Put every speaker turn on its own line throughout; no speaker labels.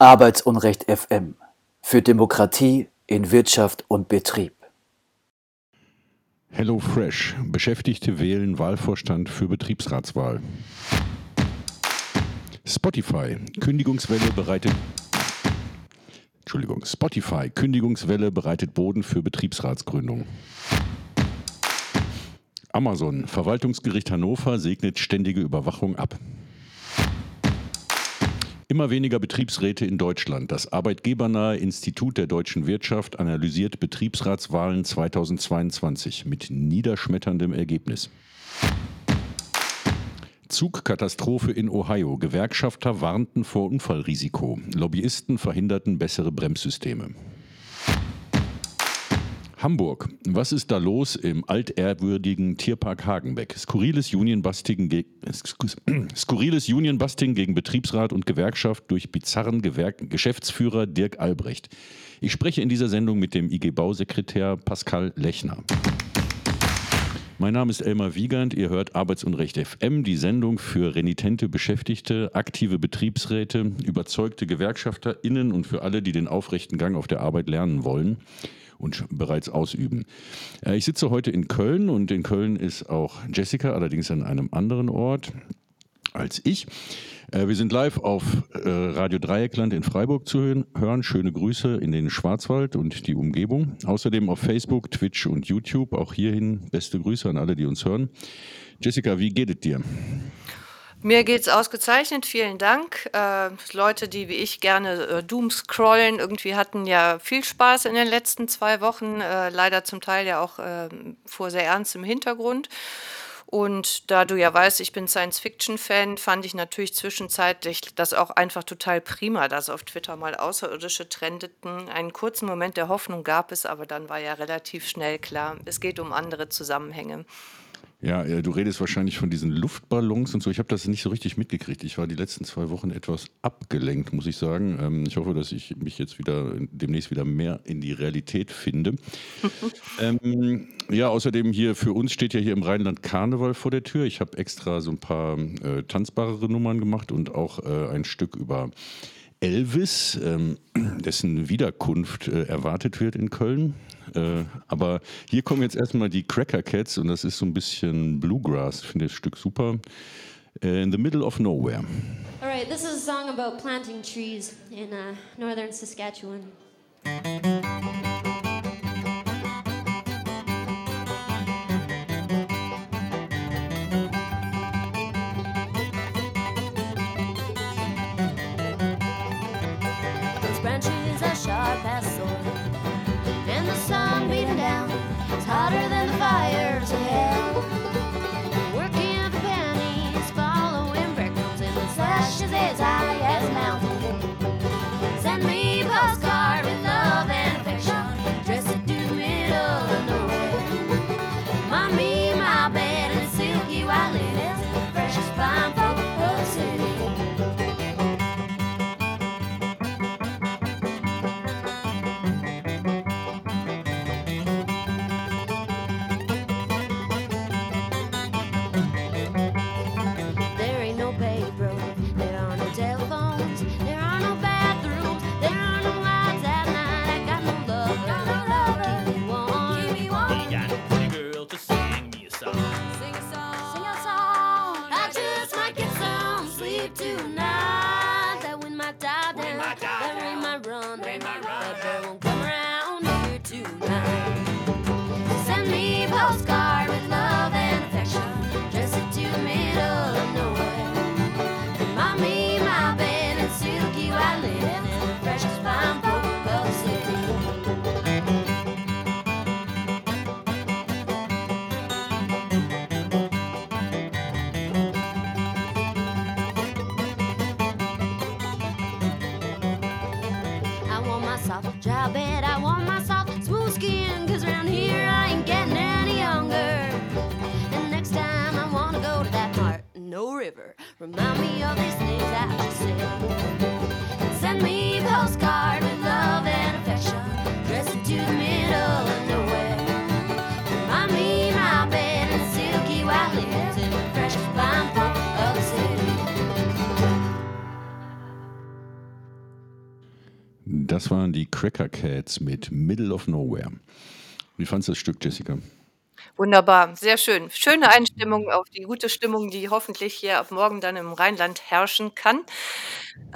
Arbeitsunrecht FM für Demokratie in Wirtschaft und Betrieb.
Hello Fresh. Beschäftigte wählen Wahlvorstand für Betriebsratswahl. Spotify. Kündigungswelle bereitet. Entschuldigung. Spotify. Kündigungswelle bereitet Boden für Betriebsratsgründung. Amazon. Verwaltungsgericht Hannover segnet ständige Überwachung ab. Immer weniger Betriebsräte in Deutschland. Das arbeitgebernahe Institut der deutschen Wirtschaft analysiert Betriebsratswahlen 2022 mit niederschmetterndem Ergebnis. Zugkatastrophe in Ohio. Gewerkschafter warnten vor Unfallrisiko. Lobbyisten verhinderten bessere Bremssysteme. Hamburg. Was ist da los im altehrwürdigen Tierpark Hagenbeck? Skurriles Unionbusting, ge Skurriles Unionbusting gegen Betriebsrat und Gewerkschaft durch bizarren Gewerk Geschäftsführer Dirk Albrecht. Ich spreche in dieser Sendung mit dem IG Bausekretär Pascal Lechner. Mein Name ist Elmar Wiegand. Ihr hört Arbeitsunrecht FM, die Sendung für renitente Beschäftigte, aktive Betriebsräte, überzeugte GewerkschafterInnen und für alle, die den aufrechten Gang auf der Arbeit lernen wollen und bereits ausüben. Äh, ich sitze heute in Köln und in Köln ist auch Jessica, allerdings an einem anderen Ort als ich. Äh, wir sind live auf äh, Radio Dreieckland in Freiburg zu hören. Schöne Grüße in den Schwarzwald und die Umgebung. Außerdem auf Facebook, Twitch und YouTube. Auch hierhin beste Grüße an alle, die uns hören. Jessica, wie geht es dir?
Mir geht es ausgezeichnet, vielen Dank. Äh, Leute, die wie ich gerne äh, Doom scrollen, irgendwie hatten ja viel Spaß in den letzten zwei Wochen, äh, leider zum Teil ja auch äh, vor sehr ernst im Hintergrund. Und da du ja weißt, ich bin Science-Fiction-Fan, fand ich natürlich zwischenzeitlich das auch einfach total prima, dass auf Twitter mal Außerirdische trendeten. Einen kurzen Moment der Hoffnung gab es, aber dann war ja relativ schnell klar, es geht um andere Zusammenhänge.
Ja, äh, du redest wahrscheinlich von diesen Luftballons und so. Ich habe das nicht so richtig mitgekriegt. Ich war die letzten zwei Wochen etwas abgelenkt, muss ich sagen. Ähm, ich hoffe, dass ich mich jetzt wieder demnächst wieder mehr in die Realität finde. ähm, ja, außerdem hier für uns steht ja hier im Rheinland Karneval vor der Tür. Ich habe extra so ein paar äh, tanzbarere Nummern gemacht und auch äh, ein Stück über Elvis, ähm, dessen Wiederkunft äh, erwartet wird in Köln. Äh, aber hier kommen jetzt erstmal die Cracker Cats und das ist so ein bisschen Bluegrass. Ich finde das Stück super. Uh, in the middle of nowhere.
All right, this is a song about planting trees in uh, northern Saskatchewan.
Das waren die Cracker Cats mit Middle of Nowhere. Wie fandest du das Stück, Jessica?
Wunderbar, sehr schön. Schöne Einstimmung auf die gute Stimmung, die hoffentlich hier ab morgen dann im Rheinland herrschen kann.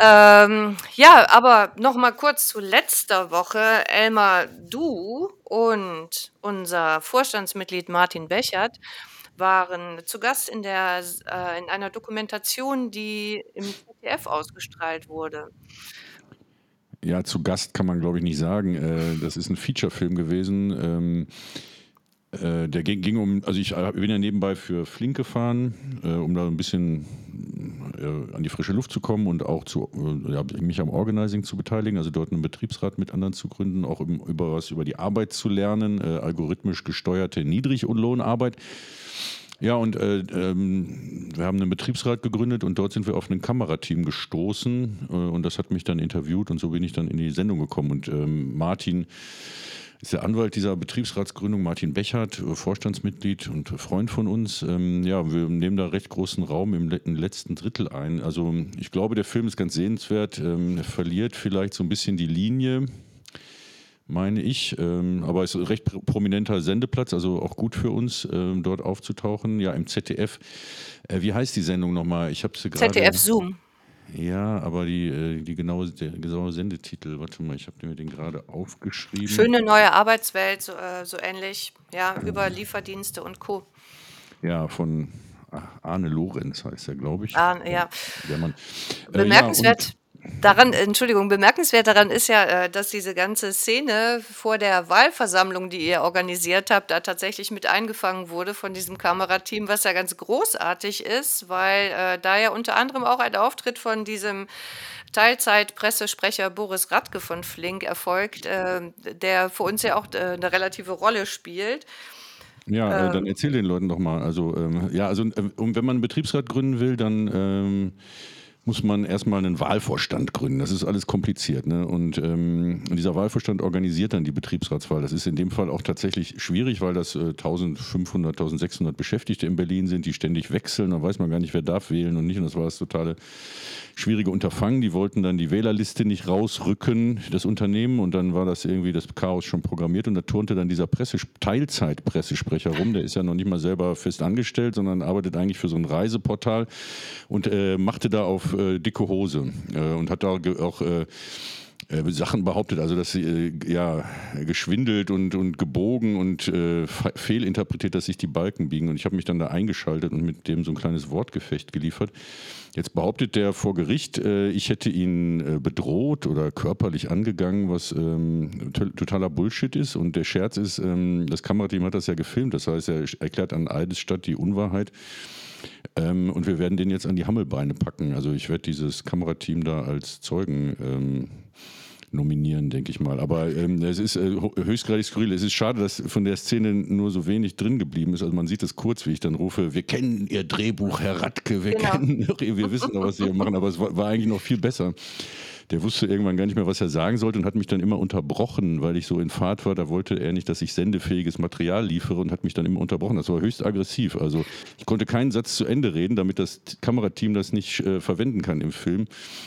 Ähm, ja, aber noch mal kurz zu letzter Woche. Elmar, du und unser Vorstandsmitglied Martin Bechert waren zu Gast in, der, äh, in einer Dokumentation, die im ZDF ausgestrahlt wurde.
Ja, zu Gast kann man, glaube ich, nicht sagen. Äh, das ist ein Feature-Film gewesen. Ähm, äh, der ging, ging, um, also ich bin ja nebenbei für Flink gefahren, äh, um da ein bisschen äh, an die frische Luft zu kommen und auch zu, äh, ja, mich am Organizing zu beteiligen, also dort einen Betriebsrat mit anderen zu gründen, auch im, über was über die Arbeit zu lernen, äh, algorithmisch gesteuerte Niedriglohnarbeit. Ja, und äh, ähm, wir haben einen Betriebsrat gegründet und dort sind wir auf ein Kamerateam gestoßen äh, und das hat mich dann interviewt und so bin ich dann in die Sendung gekommen. Und ähm, Martin ist der Anwalt dieser Betriebsratsgründung, Martin Bechert, äh, Vorstandsmitglied und Freund von uns. Ähm, ja, wir nehmen da recht großen Raum im, letzten Drittel ein. Also ich glaube, der Film ist ganz sehenswert. Ähm, er verliert vielleicht so ein bisschen die Linie meine ich. Ähm, aber es ist ein recht prominenter Sendeplatz, also auch gut für uns, ähm, dort aufzutauchen. Ja, im ZDF. Äh, wie heißt die Sendung nochmal? Ich habe sie gerade.
ZDF Zoom.
Ja, aber die, äh, die genaue, der genaue Sendetitel, warte mal, ich habe mir den gerade aufgeschrieben.
Schöne neue Arbeitswelt, so, äh, so ähnlich, ja, über Lieferdienste und Co.
Ja, von Arne Lorenz heißt er, glaube ich.
Arne, ja.
Der Mann.
Bemerkenswert. Ja, Daran, Entschuldigung, bemerkenswert daran ist ja, äh, dass diese ganze Szene vor der Wahlversammlung, die ihr organisiert habt, da tatsächlich mit eingefangen wurde von diesem Kamerateam, was ja ganz großartig ist, weil äh, da ja unter anderem auch ein Auftritt von diesem Teilzeit-Pressesprecher Boris Radke von Flink erfolgt, äh, der für uns ja auch äh, eine relative Rolle spielt.
Ja, äh, dann erzähl den Leuten doch mal. Also, ähm, ja, also, äh, wenn man einen Betriebsrat gründen will, dann. Ähm muss man erstmal einen Wahlvorstand gründen. Das ist alles kompliziert. Ne? Und ähm, dieser Wahlvorstand organisiert dann die Betriebsratswahl. Das ist in dem Fall auch tatsächlich schwierig, weil das äh, 1500, 1600 Beschäftigte in Berlin sind, die ständig wechseln. Da weiß man gar nicht, wer darf wählen und nicht. Und das war das totale schwierige Unterfangen. Die wollten dann die Wählerliste nicht rausrücken, das Unternehmen. Und dann war das irgendwie das Chaos schon programmiert. Und da turnte dann dieser Presse Teilzeit-Pressesprecher rum. Der ist ja noch nicht mal selber fest angestellt, sondern arbeitet eigentlich für so ein Reiseportal und äh, machte da auf äh, dicke Hose äh, und hat da auch äh, äh, Sachen behauptet, also dass sie äh, ja geschwindelt und, und gebogen und fehlinterpretiert, dass sich die Balken biegen. Und ich habe mich dann da eingeschaltet und mit dem so ein kleines Wortgefecht geliefert. Jetzt behauptet der vor Gericht, ich hätte ihn bedroht oder körperlich angegangen, was ähm, totaler Bullshit ist. Und der Scherz ist, ähm, das Kamerateam hat das ja gefilmt, das heißt, er erklärt an Eidesstadt die Unwahrheit. Ähm, und wir werden den jetzt an die Hammelbeine packen. Also ich werde dieses Kamerateam da als Zeugen ähm, nominieren, denke ich mal. Aber ähm, es ist äh, höchstgradig skurril. Es ist schade, dass von der Szene nur so wenig drin geblieben ist. Also man sieht es kurz, wie ich dann rufe, wir kennen Ihr Drehbuch, Herr Radke, wir, genau. kennen, wir wissen doch, was Sie hier machen. Aber es war, war eigentlich noch viel besser der wusste irgendwann gar nicht mehr, was er sagen sollte und hat mich dann immer unterbrochen, weil ich so in Fahrt war. Da wollte er nicht, dass ich sendefähiges Material liefere und hat mich dann immer unterbrochen. Das war höchst aggressiv. Also ich konnte keinen Satz zu Ende reden, damit das Kamerateam das nicht äh, verwenden kann im Film.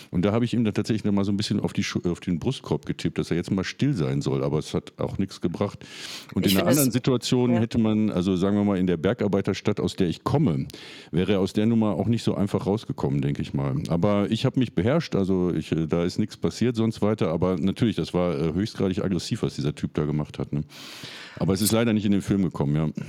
Und da habe ich ihm dann tatsächlich noch mal so ein bisschen auf, die, auf den Brustkorb getippt, dass er jetzt mal still sein soll. Aber es hat auch nichts gebracht. Und ich in einer anderen Situation ja. hätte man, also sagen wir mal in der Bergarbeiterstadt, aus der ich komme, wäre er aus der Nummer auch nicht so einfach rausgekommen, denke ich mal. Aber ich habe mich beherrscht. Also ich, äh, da ist ist nichts passiert sonst weiter, aber natürlich, das war äh, höchstgradig aggressiv, was dieser Typ da gemacht hat. Ne? Aber es ist leider nicht in den Film gekommen, ja.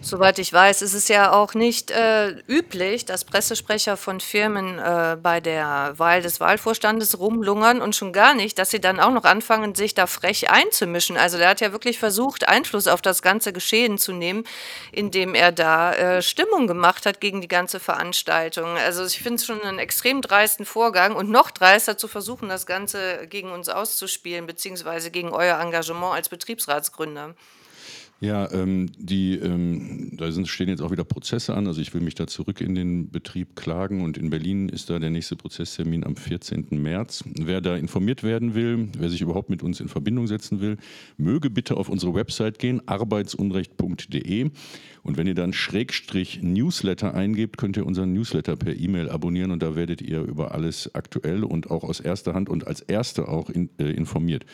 Soweit ich weiß, ist es ja auch nicht äh, üblich, dass Pressesprecher von Firmen äh, bei der Wahl des Wahlvorstandes rumlungern und schon gar nicht, dass sie dann auch noch anfangen, sich da frech einzumischen. Also der hat ja wirklich versucht, Einfluss auf das ganze Geschehen zu nehmen, indem er da äh, Stimmung gemacht hat gegen die ganze Veranstaltung. Also ich finde es schon einen extrem dreisten Vorgang und noch dreister zu versuchen, das Ganze gegen uns auszuspielen, beziehungsweise gegen euer Engagement als Betriebsratsgründer.
Ja, ähm, die, ähm, da sind, stehen jetzt auch wieder Prozesse an. Also ich will mich da zurück in den Betrieb klagen und in Berlin ist da der nächste Prozesstermin am 14. März. Wer da informiert werden will, wer sich überhaupt mit uns in Verbindung setzen will, möge bitte auf unsere Website gehen, arbeitsunrecht.de und wenn ihr dann Schrägstrich Newsletter eingebt, könnt ihr unseren Newsletter per E-Mail abonnieren und da werdet ihr über alles aktuell und auch aus erster Hand und als Erste auch in, äh, informiert.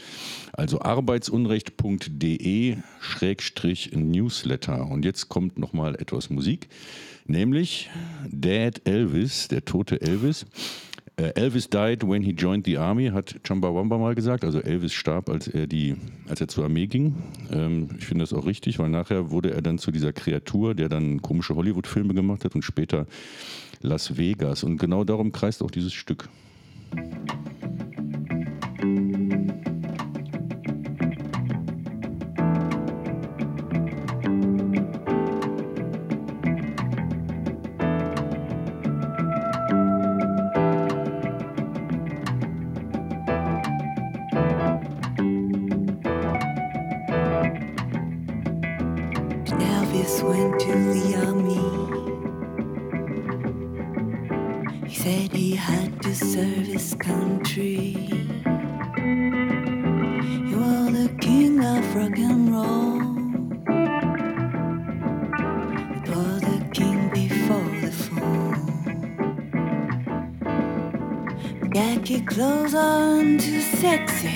Also arbeitsunrecht.de Schrägstrich Newsletter. Und jetzt kommt nochmal etwas Musik, nämlich Dad Elvis, der tote Elvis. Äh, Elvis died when he joined the army, hat Chumbawamba mal gesagt. Also Elvis starb, als er, die, als er zur Armee ging. Ähm, ich finde das auch richtig, weil nachher wurde er dann zu dieser Kreatur, der dann komische Hollywood-Filme gemacht hat und später Las Vegas. Und genau darum kreist auch dieses Stück.
Clothes on too sexy.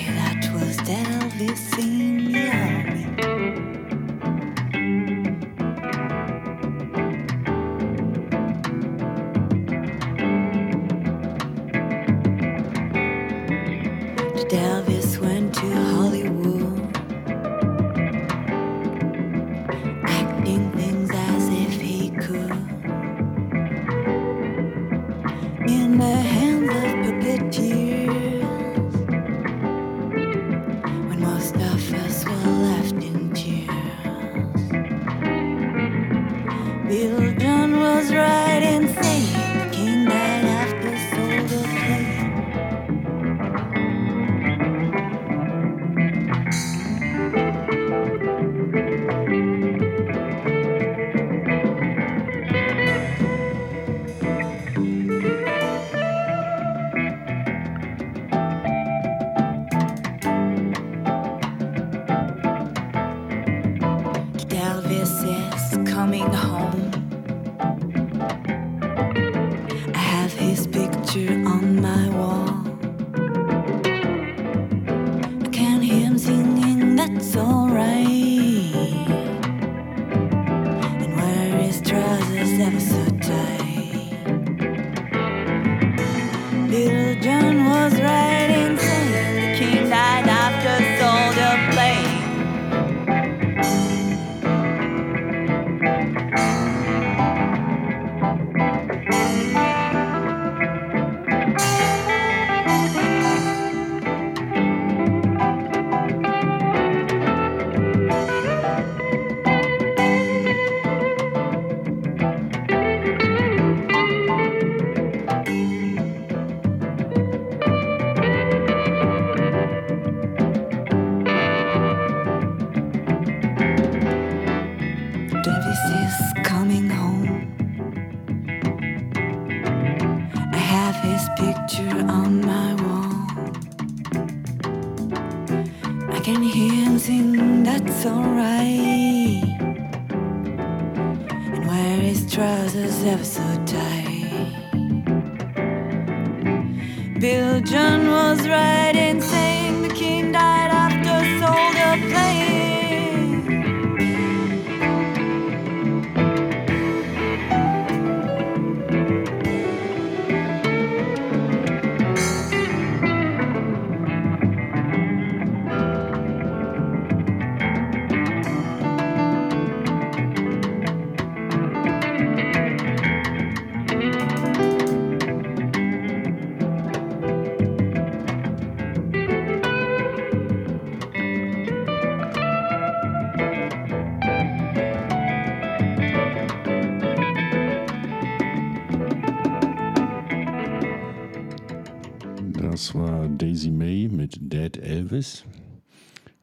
Das war Daisy May mit Dead Elvis.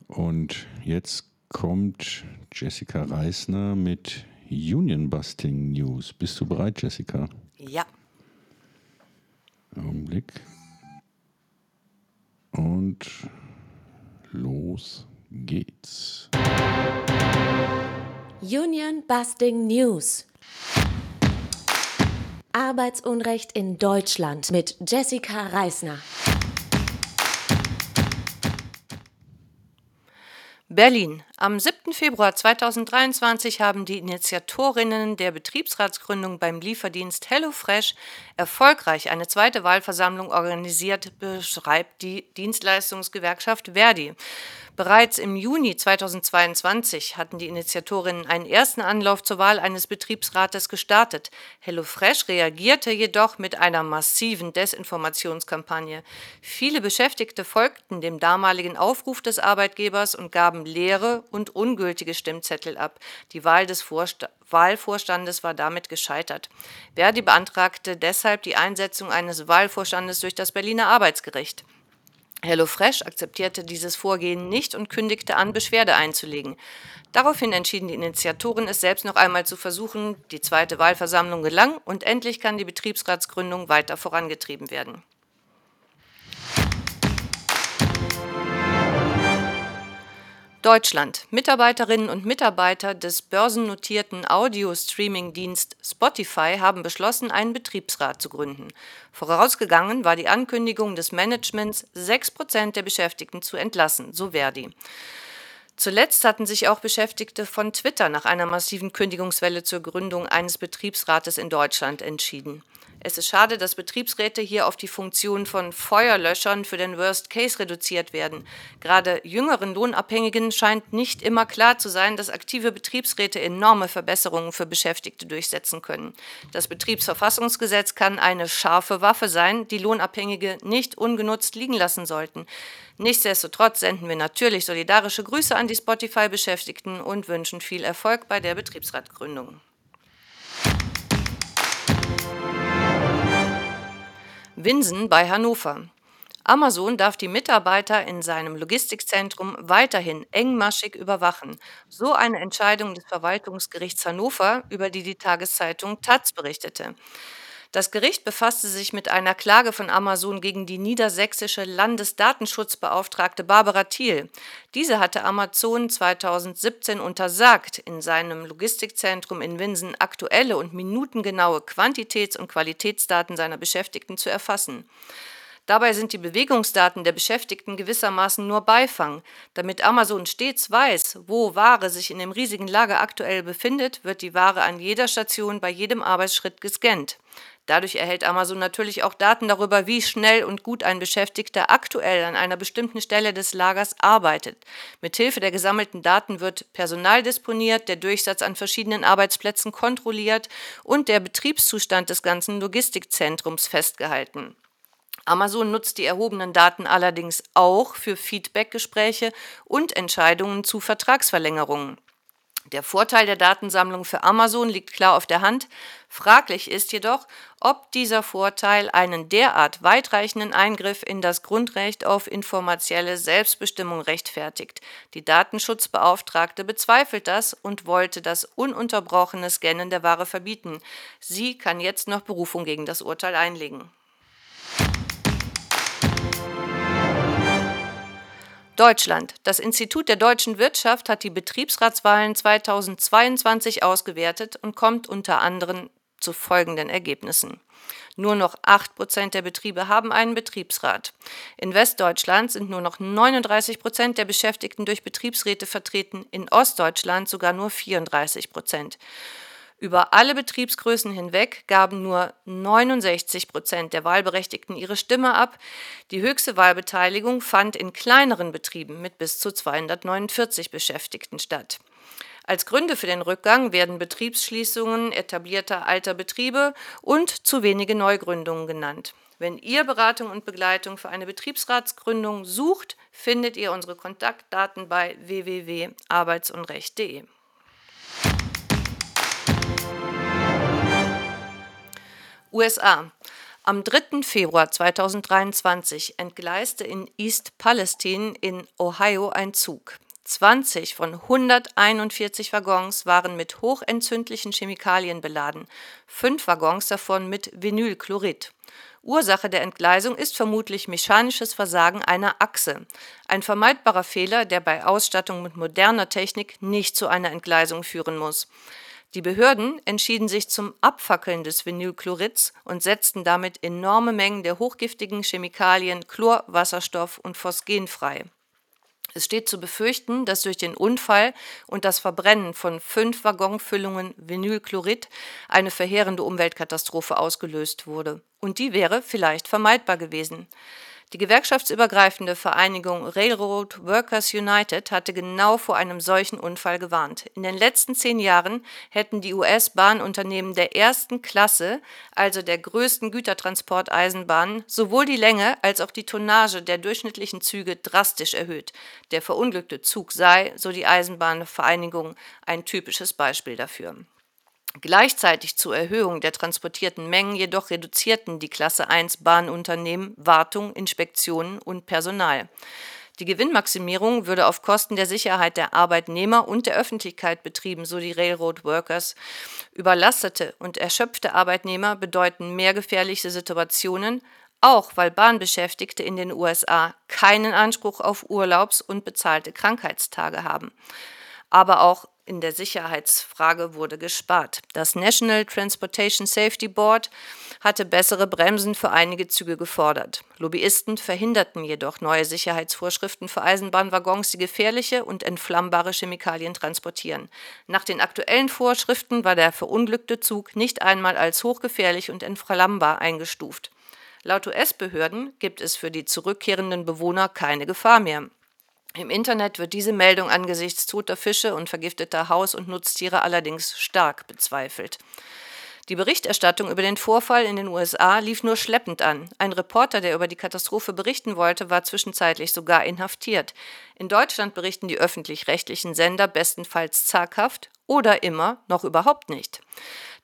Und jetzt kommt Jessica Reisner mit Union Busting News. Bist du bereit, Jessica?
Ja.
Augenblick. Und los geht's.
Union Busting News. Arbeitsunrecht in Deutschland mit Jessica Reisner.
Berlin. Am 7. Februar 2023 haben die Initiatorinnen der Betriebsratsgründung beim Lieferdienst HelloFresh erfolgreich eine zweite Wahlversammlung organisiert, beschreibt die Dienstleistungsgewerkschaft Verdi. Bereits im Juni 2022 hatten die Initiatorinnen einen ersten Anlauf zur Wahl eines Betriebsrates gestartet. HelloFresh reagierte jedoch mit einer massiven Desinformationskampagne. Viele Beschäftigte folgten dem damaligen Aufruf des Arbeitgebers und gaben leere und ungültige Stimmzettel ab. Die Wahl des Vorsta Wahlvorstandes war damit gescheitert. Verdi beantragte deshalb die Einsetzung eines Wahlvorstandes durch das Berliner Arbeitsgericht. HelloFresh akzeptierte dieses Vorgehen nicht und kündigte an, Beschwerde einzulegen. Daraufhin entschieden die Initiatoren, es selbst noch einmal zu versuchen. Die zweite Wahlversammlung gelang und endlich kann die Betriebsratsgründung weiter vorangetrieben werden. Deutschland. Mitarbeiterinnen und Mitarbeiter des börsennotierten Audio-Streaming-Dienst Spotify haben beschlossen, einen Betriebsrat zu gründen. Vorausgegangen war die Ankündigung des Managements, 6% der Beschäftigten zu entlassen, so Verdi. Zuletzt hatten sich auch Beschäftigte von Twitter nach einer massiven Kündigungswelle zur Gründung eines Betriebsrates in Deutschland entschieden. Es ist schade, dass Betriebsräte hier auf die Funktion von Feuerlöschern für den Worst Case reduziert werden. Gerade jüngeren Lohnabhängigen scheint nicht immer klar zu sein, dass aktive Betriebsräte enorme Verbesserungen für Beschäftigte durchsetzen können. Das Betriebsverfassungsgesetz kann eine scharfe Waffe sein, die Lohnabhängige nicht ungenutzt liegen lassen sollten. Nichtsdestotrotz senden wir natürlich solidarische Grüße an die Spotify-Beschäftigten und wünschen viel Erfolg bei der Betriebsratgründung. Winsen bei Hannover. Amazon darf die Mitarbeiter in seinem Logistikzentrum weiterhin engmaschig überwachen. So eine Entscheidung des Verwaltungsgerichts Hannover, über die die Tageszeitung Taz berichtete. Das Gericht befasste sich mit einer Klage von Amazon gegen die niedersächsische Landesdatenschutzbeauftragte Barbara Thiel. Diese hatte Amazon 2017 untersagt, in seinem Logistikzentrum in Winsen aktuelle und minutengenaue Quantitäts- und Qualitätsdaten seiner Beschäftigten zu erfassen. Dabei sind die Bewegungsdaten der Beschäftigten gewissermaßen nur Beifang. Damit Amazon stets weiß, wo Ware sich in dem riesigen Lager aktuell befindet, wird die Ware an jeder Station bei jedem Arbeitsschritt gescannt. Dadurch erhält Amazon natürlich auch Daten darüber, wie schnell und gut ein Beschäftigter aktuell an einer bestimmten Stelle des Lagers arbeitet. Mithilfe der gesammelten Daten wird Personal disponiert, der Durchsatz an verschiedenen Arbeitsplätzen kontrolliert und der Betriebszustand des ganzen Logistikzentrums festgehalten. Amazon nutzt die erhobenen Daten allerdings auch für Feedbackgespräche und Entscheidungen zu Vertragsverlängerungen. Der Vorteil der Datensammlung für Amazon liegt klar auf der Hand. Fraglich ist jedoch, ob dieser Vorteil einen derart weitreichenden Eingriff in das Grundrecht auf informatielle Selbstbestimmung rechtfertigt. Die Datenschutzbeauftragte bezweifelt das und wollte das ununterbrochene Scannen der Ware verbieten. Sie kann jetzt noch Berufung gegen das Urteil einlegen. Deutschland. Das Institut der deutschen Wirtschaft hat die Betriebsratswahlen 2022 ausgewertet und kommt unter anderem zu folgenden Ergebnissen. Nur noch 8% der Betriebe haben einen Betriebsrat. In Westdeutschland sind nur noch 39% der Beschäftigten durch Betriebsräte vertreten, in Ostdeutschland sogar nur 34%. Über alle Betriebsgrößen hinweg gaben nur 69 Prozent der Wahlberechtigten ihre Stimme ab. Die höchste Wahlbeteiligung fand in kleineren Betrieben mit bis zu 249 Beschäftigten statt. Als Gründe für den Rückgang werden Betriebsschließungen etablierter alter Betriebe und zu wenige Neugründungen genannt. Wenn ihr Beratung und Begleitung für eine Betriebsratsgründung sucht, findet ihr unsere Kontaktdaten bei www.arbeitsunrecht.de. USA. Am 3. Februar 2023 entgleiste in East Palestine in Ohio ein Zug. 20 von 141 Waggons waren mit hochentzündlichen Chemikalien beladen, fünf Waggons davon mit Vinylchlorid. Ursache der Entgleisung ist vermutlich mechanisches Versagen einer Achse. Ein vermeidbarer Fehler, der bei Ausstattung mit moderner Technik nicht zu einer Entgleisung führen muss. Die Behörden entschieden sich zum Abfackeln des Vinylchlorids und setzten damit enorme Mengen der hochgiftigen Chemikalien Chlor, Wasserstoff und Phosgen frei. Es steht zu befürchten, dass durch den Unfall und das Verbrennen von fünf Waggonfüllungen Vinylchlorid eine verheerende Umweltkatastrophe ausgelöst wurde. Und die wäre vielleicht vermeidbar gewesen. Die gewerkschaftsübergreifende Vereinigung Railroad Workers United hatte genau vor einem solchen Unfall gewarnt. In den letzten zehn Jahren hätten die US-Bahnunternehmen der ersten Klasse, also der größten Gütertransporteisenbahnen, sowohl die Länge als auch die Tonnage der durchschnittlichen Züge drastisch erhöht. Der verunglückte Zug sei, so die Eisenbahnvereinigung, ein typisches Beispiel dafür. Gleichzeitig zur Erhöhung der transportierten Mengen jedoch reduzierten die Klasse 1 Bahnunternehmen Wartung, Inspektionen und Personal. Die Gewinnmaximierung würde auf Kosten der Sicherheit der Arbeitnehmer und der Öffentlichkeit betrieben, so die Railroad Workers. Überlastete und erschöpfte Arbeitnehmer bedeuten mehr gefährliche Situationen, auch weil Bahnbeschäftigte in den USA keinen Anspruch auf Urlaubs- und bezahlte Krankheitstage haben. Aber auch in der Sicherheitsfrage wurde gespart. Das National Transportation Safety Board hatte bessere Bremsen für einige Züge gefordert. Lobbyisten verhinderten jedoch neue Sicherheitsvorschriften für Eisenbahnwaggons, die gefährliche und entflammbare Chemikalien transportieren. Nach den aktuellen Vorschriften war der verunglückte Zug nicht einmal als hochgefährlich und entflammbar eingestuft. Laut US-Behörden gibt es für die zurückkehrenden Bewohner keine Gefahr mehr. Im Internet wird diese Meldung angesichts toter Fische und vergifteter Haus- und Nutztiere allerdings stark bezweifelt. Die Berichterstattung über den Vorfall in den USA lief nur schleppend an. Ein Reporter, der über die Katastrophe berichten wollte, war zwischenzeitlich sogar inhaftiert. In Deutschland berichten die öffentlich-rechtlichen Sender bestenfalls zaghaft oder immer noch überhaupt nicht.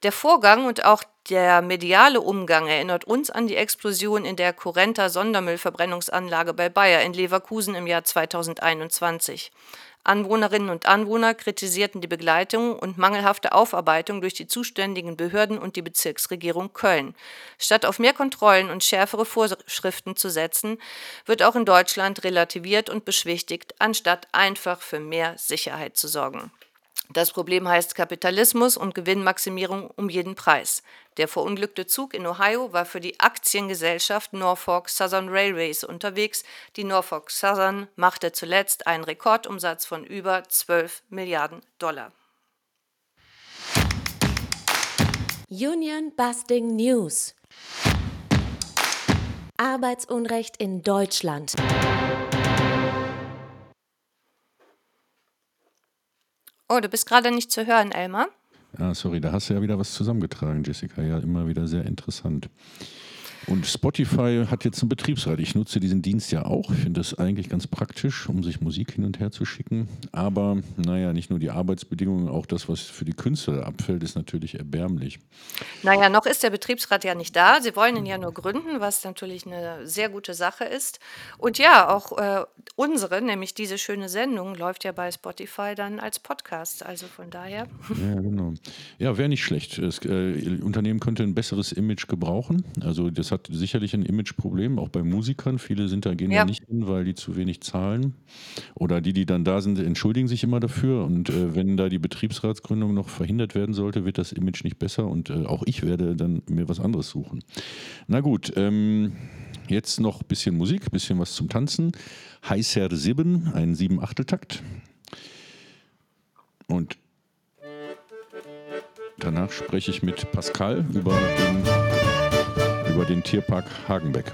Der Vorgang und auch der mediale Umgang erinnert uns an die Explosion in der Correnta Sondermüllverbrennungsanlage bei Bayer in Leverkusen im Jahr 2021. Anwohnerinnen und Anwohner kritisierten die Begleitung und mangelhafte Aufarbeitung durch die zuständigen Behörden und die Bezirksregierung Köln. Statt auf mehr Kontrollen und schärfere Vorschriften zu setzen, wird auch in Deutschland relativiert und beschwichtigt, anstatt einfach für mehr Sicherheit zu sorgen. Das Problem heißt Kapitalismus und Gewinnmaximierung um jeden Preis. Der verunglückte Zug in Ohio war für die Aktiengesellschaft Norfolk Southern Railways unterwegs. Die Norfolk Southern machte zuletzt einen Rekordumsatz von über 12 Milliarden Dollar.
Union Busting News. Arbeitsunrecht in Deutschland.
Oh, du bist gerade nicht zu hören, Elmar.
Ah, sorry, da hast du ja wieder was zusammengetragen, Jessica. Ja, immer wieder sehr interessant. Und Spotify hat jetzt einen Betriebsrat. Ich nutze diesen Dienst ja auch. Ich finde das eigentlich ganz praktisch, um sich Musik hin und her zu schicken. Aber naja, nicht nur die Arbeitsbedingungen, auch das, was für die Künstler abfällt, ist natürlich erbärmlich.
Naja, noch ist der Betriebsrat ja nicht da. Sie wollen ihn ja nur gründen, was natürlich eine sehr gute Sache ist. Und ja, auch äh, unsere, nämlich diese schöne Sendung, läuft ja bei Spotify dann als Podcast. Also von daher.
Ja, genau. Ja, wäre nicht schlecht. Das äh, Unternehmen könnte ein besseres Image gebrauchen. Also das hat sicherlich ein Imageproblem, auch bei Musikern. Viele sind da, gehen
Ja.
da nicht hin, weil die zu wenig zahlen. Oder die, die dann da sind, entschuldigen sich immer dafür. Und äh, wenn da die Betriebsratsgründung noch verhindert werden sollte, wird das Image nicht besser. Und äh, auch ich werde dann mir was anderes suchen. Na gut, ähm, jetzt noch ein bisschen Musik, ein bisschen was zum Tanzen. Heißer Sibben, ein Sieben-Achteltakt. Und danach spreche ich mit Pascal über den über den Tierpark Hagenbeck.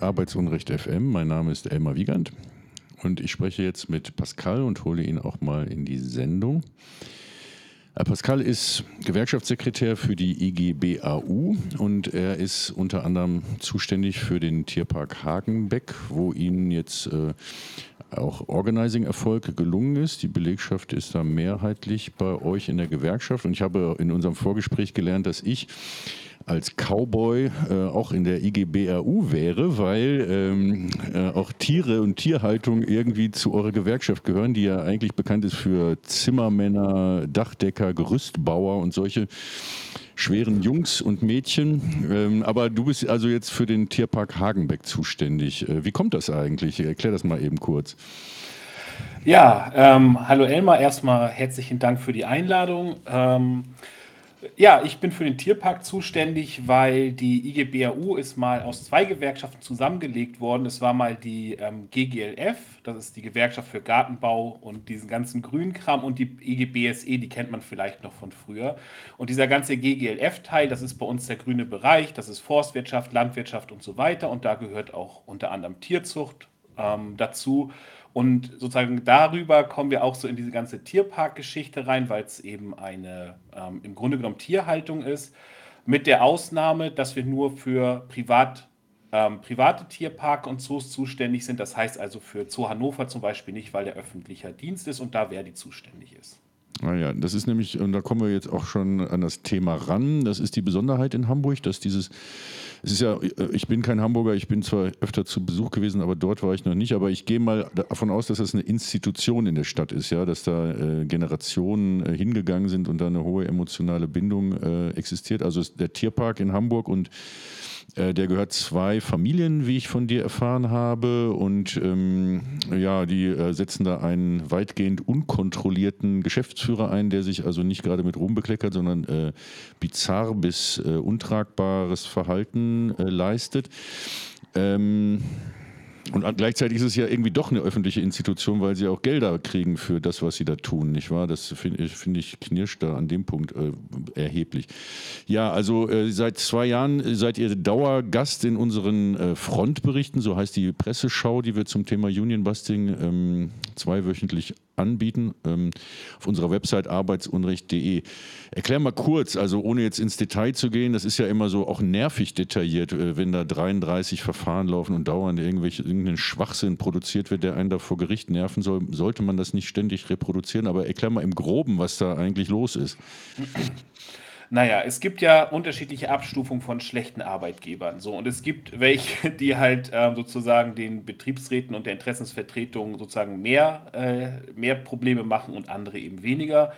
Arbeitsunrecht FM. Mein Name ist Elmar Wiegand und ich spreche jetzt mit Pascal und hole ihn auch mal in die Sendung. Pascal ist Gewerkschaftssekretär für die IGBAU und er ist unter anderem zuständig für den Tierpark Hagenbeck, wo Ihnen jetzt äh, auch Organizing-Erfolg gelungen ist. Die Belegschaft ist da mehrheitlich bei euch in der Gewerkschaft und ich habe in unserem Vorgespräch gelernt, dass ich als Cowboy äh, auch in der IGBRU wäre, weil ähm, äh, auch Tiere und Tierhaltung irgendwie zu eurer Gewerkschaft gehören, die ja eigentlich bekannt ist für Zimmermänner, Dachdecker, Gerüstbauer und solche schweren Jungs und Mädchen. Ähm, aber du bist also jetzt für den Tierpark Hagenbeck zuständig. Äh, wie kommt das eigentlich? Erklär das mal eben kurz.
Ja, ähm, hallo Elmar, erstmal herzlichen Dank für die Einladung. Ja, ich bin für den Tierpark zuständig, weil die IGBAU ist mal aus zwei Gewerkschaften zusammengelegt worden. Es war mal die ähm, GGLF, das ist die Gewerkschaft für Gartenbau und diesen ganzen Grünkram und die IGBSE, die kennt man vielleicht noch von früher. Und dieser ganze GGLF-Teil, das ist bei uns der grüne Bereich, das ist Forstwirtschaft, Landwirtschaft und so weiter. Und da gehört auch unter anderem Tierzucht ähm, dazu. Und sozusagen darüber kommen wir auch so in diese ganze Tierparkgeschichte rein, weil es eben eine ähm, im Grunde genommen Tierhaltung ist. Mit der Ausnahme, dass wir nur für privat, ähm, private Tierparke und Zoos zuständig sind. Das heißt also für Zoo Hannover zum Beispiel nicht, weil der öffentlicher Dienst ist und da Verdi zuständig ist.
Naja, das ist nämlich, und da kommen wir jetzt auch schon an das Thema ran. Das ist die Besonderheit in Hamburg, dass dieses, es ist ja, ich bin kein Hamburger, ich bin zwar öfter zu Besuch gewesen, aber dort war ich noch nicht. Aber ich gehe mal davon aus, dass das eine Institution in der Stadt ist, ja, dass da äh, Generationen äh, hingegangen sind und da eine hohe emotionale Bindung äh, existiert. Also der Tierpark in Hamburg und äh, der gehört zwei Familien, wie ich von dir erfahren habe. Und ähm, ja, die äh, setzen da einen weitgehend unkontrollierten Geschäftsführer ein, der sich also nicht gerade mit Ruhm bekleckert, sondern äh, bizarr bis äh, untragbares Verhalten äh, leistet. Ähm, und gleichzeitig ist es ja irgendwie doch eine öffentliche Institution, weil sie auch Gelder kriegen für das, was sie da tun, nicht wahr? Das finde ich, find ich knirscht da an dem Punkt äh, erheblich. Ja, also äh, seit zwei Jahren seid ihr Dauergast in unseren äh, Frontberichten, so heißt die Presseschau, die wir zum Thema Unionbusting ähm, zweiwöchentlich anbieten ähm, auf unserer Website arbeitsunrecht.de. Erklär mal kurz, also ohne jetzt ins Detail zu gehen, das ist ja immer so auch nervig detailliert, äh, wenn da 33 Verfahren laufen und dauernd irgendwelche, irgendein Schwachsinn produziert wird, der einen da vor Gericht nerven soll, sollte man das nicht ständig reproduzieren. Aber erklär mal im Groben, was da eigentlich los ist.
Naja, es gibt ja unterschiedliche Abstufungen von schlechten Arbeitgebern. So, und es gibt welche, die halt äh, sozusagen den Betriebsräten und der Interessensvertretung sozusagen mehr, äh, mehr Probleme machen und andere eben weniger.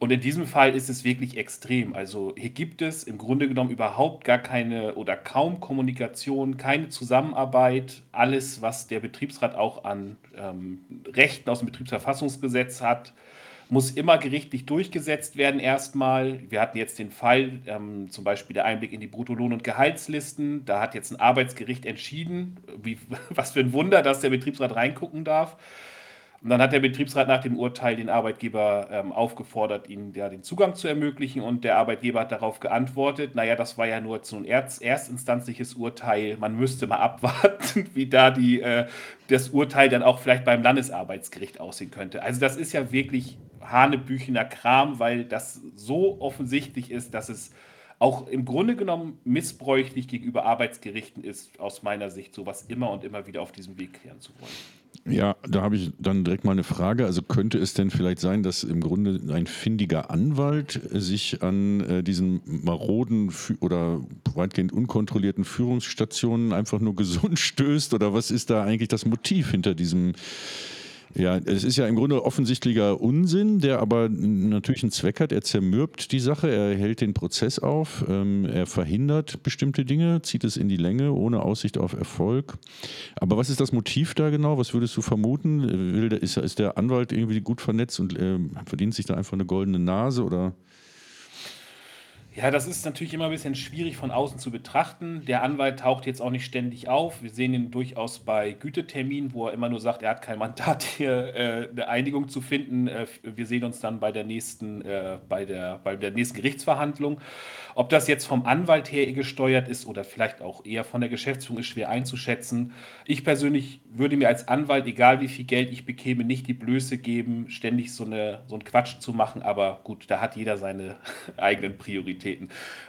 Und in diesem Fall ist es wirklich extrem. Also hier gibt es im Grunde genommen überhaupt gar keine oder kaum Kommunikation, keine Zusammenarbeit. Alles, was der Betriebsrat auch an ähm, Rechten aus dem Betriebsverfassungsgesetz hat, muss immer gerichtlich durchgesetzt werden erstmal. Wir hatten jetzt den Fall, ähm, zum Beispiel der Einblick in die Bruttolohn- und Gehaltslisten. Da hat jetzt ein Arbeitsgericht entschieden, wie, was für ein Wunder, dass der Betriebsrat reingucken darf. Und dann hat der Betriebsrat nach dem Urteil den Arbeitgeber ähm, aufgefordert, ihnen ja den Zugang zu ermöglichen. Und der Arbeitgeber hat darauf geantwortet, naja, das war ja nur so ein erst, erstinstanzliches Urteil. Man müsste mal abwarten, wie da die, äh, das Urteil dann auch vielleicht beim Landesarbeitsgericht aussehen könnte. Also das ist ja wirklich hanebüchener Kram, weil das so offensichtlich ist, dass es auch im Grunde genommen missbräuchlich gegenüber Arbeitsgerichten ist, aus meiner Sicht, sowas immer und immer wieder auf diesem Weg klären zu wollen.
Ja, da habe ich dann direkt mal eine Frage. Also könnte es denn vielleicht sein, dass im Grunde ein findiger Anwalt sich an äh, diesen maroden oder weitgehend unkontrollierten Führungsstationen einfach nur gesund stößt? Oder was ist da eigentlich das Motiv hinter diesem ja, es ist ja im Grunde offensichtlicher Unsinn, der aber natürlich einen Zweck hat. Er zermürbt die Sache, er hält den Prozess auf, ähm, er verhindert bestimmte Dinge, zieht es in die Länge ohne Aussicht auf Erfolg. Aber was ist das Motiv da genau? Was würdest du vermuten? Will der, ist, ist der Anwalt irgendwie gut vernetzt und äh, verdient sich da einfach eine goldene Nase oder?
Ja, das ist natürlich immer ein bisschen schwierig von außen zu betrachten. Der Anwalt taucht jetzt auch nicht ständig auf. Wir sehen ihn durchaus bei Güteterminen, wo er immer nur sagt, er hat kein Mandat, hier äh, eine Einigung zu finden. Äh, wir sehen uns dann bei der nächsten, äh, bei der, bei der nächsten Gerichtsverhandlung. Ob das jetzt vom Anwalt her gesteuert ist oder vielleicht auch eher von der Geschäftsführung, ist schwer einzuschätzen. Ich persönlich würde mir als Anwalt, egal wie viel Geld ich bekäme, nicht die Blöße geben, ständig so, eine, so einen Quatsch zu machen. Aber gut, da hat jeder seine eigenen Prioritäten.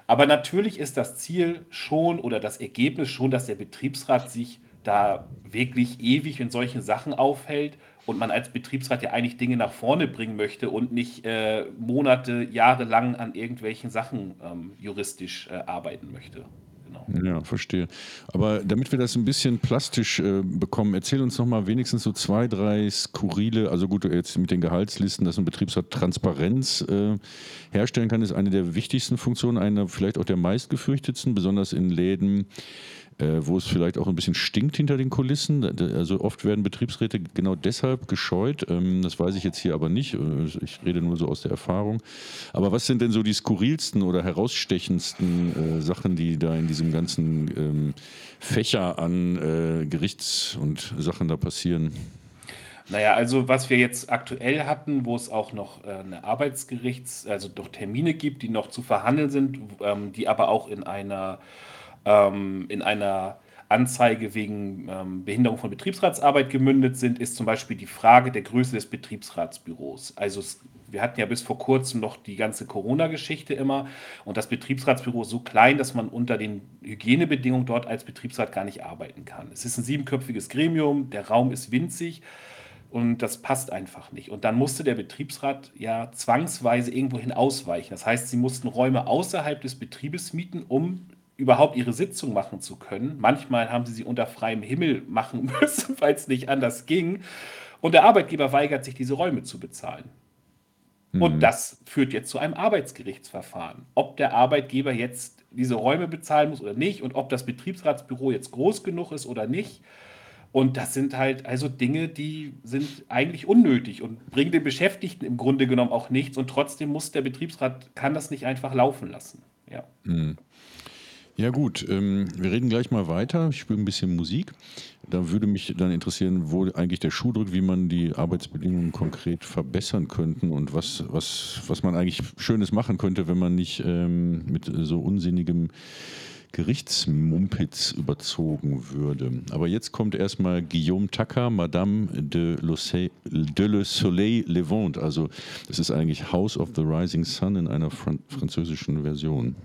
Aber natürlich ist das Ziel schon oder das Ergebnis schon, dass der Betriebsrat sich da wirklich ewig in solchen Sachen aufhält und man als Betriebsrat ja eigentlich Dinge nach vorne bringen möchte und nicht äh, Monate, Jahre lang an irgendwelchen Sachen ähm, juristisch äh, arbeiten möchte. Genau.
Ja, verstehe. Aber damit wir das ein bisschen plastisch äh, bekommen, erzähl uns noch mal wenigstens so zwei, drei skurrile, also gut, jetzt mit den Gehaltslisten, dass ein Betriebsrat Transparenz äh, herstellen kann, ist eine der wichtigsten Funktionen, eine vielleicht auch der meistgefürchtetsten, besonders in Läden, äh, wo es vielleicht auch ein bisschen stinkt hinter den Kulissen. Also oft werden Betriebsräte genau deshalb gescheut. Ähm, das weiß ich jetzt hier aber nicht. Äh, ich rede nur so aus der Erfahrung. Aber was sind denn so die skurrilsten oder herausstechendsten äh, Sachen, die da in diesem ganzen ähm, Fächer an äh, Gerichts- und Sachen da passieren?
Naja, also was wir jetzt aktuell hatten, wo es auch noch äh, eine Arbeitsgerichts-, also doch Termine gibt, die noch zu verhandeln sind, ähm, die aber auch in einer ähm, in einer Anzeige wegen ähm, Behinderung von Betriebsratsarbeit gemündet sind, ist zum Beispiel die Frage der Größe des Betriebsratsbüros. Also es, wir hatten ja bis vor kurzem noch die ganze Corona-Geschichte immer und das Betriebsratsbüro ist so klein, dass man unter den Hygienebedingungen dort als Betriebsrat gar nicht arbeiten kann. Es ist ein siebenköpfiges Gremium, der Raum ist winzig und das passt einfach nicht. Und dann musste der Betriebsrat ja zwangsweise irgendwohin ausweichen. Das heißt, sie mussten Räume außerhalb des Betriebes mieten, um überhaupt ihre Sitzung machen zu können. Manchmal haben sie sie unter freiem Himmel machen müssen, weil es nicht anders ging. Und der Arbeitgeber weigert sich, diese Räume zu bezahlen. Mhm. Und das führt jetzt zu einem Arbeitsgerichtsverfahren. Ob der Arbeitgeber jetzt diese Räume bezahlen muss oder nicht und ob das Betriebsratsbüro jetzt groß genug ist oder nicht. Und das sind halt also Dinge, die sind eigentlich unnötig und bringen den Beschäftigten im Grunde genommen auch nichts. Und trotzdem muss der Betriebsrat, kann das nicht einfach laufen lassen. Ja.
Mhm. Ja gut, ähm, wir reden gleich mal weiter. Ich spiele ein bisschen Musik. Da würde mich dann interessieren, wo eigentlich der Schuh drückt, wie man die Arbeitsbedingungen konkret verbessern könnte und was, was, was man eigentlich Schönes machen könnte, wenn man nicht ähm, mit so unsinnigem Gerichtsmumpitz überzogen würde. Aber jetzt kommt erstmal Guillaume Tucker, Madame de, de Le Soleil Levant. Also das ist eigentlich House of the Rising Sun in einer französischen Version.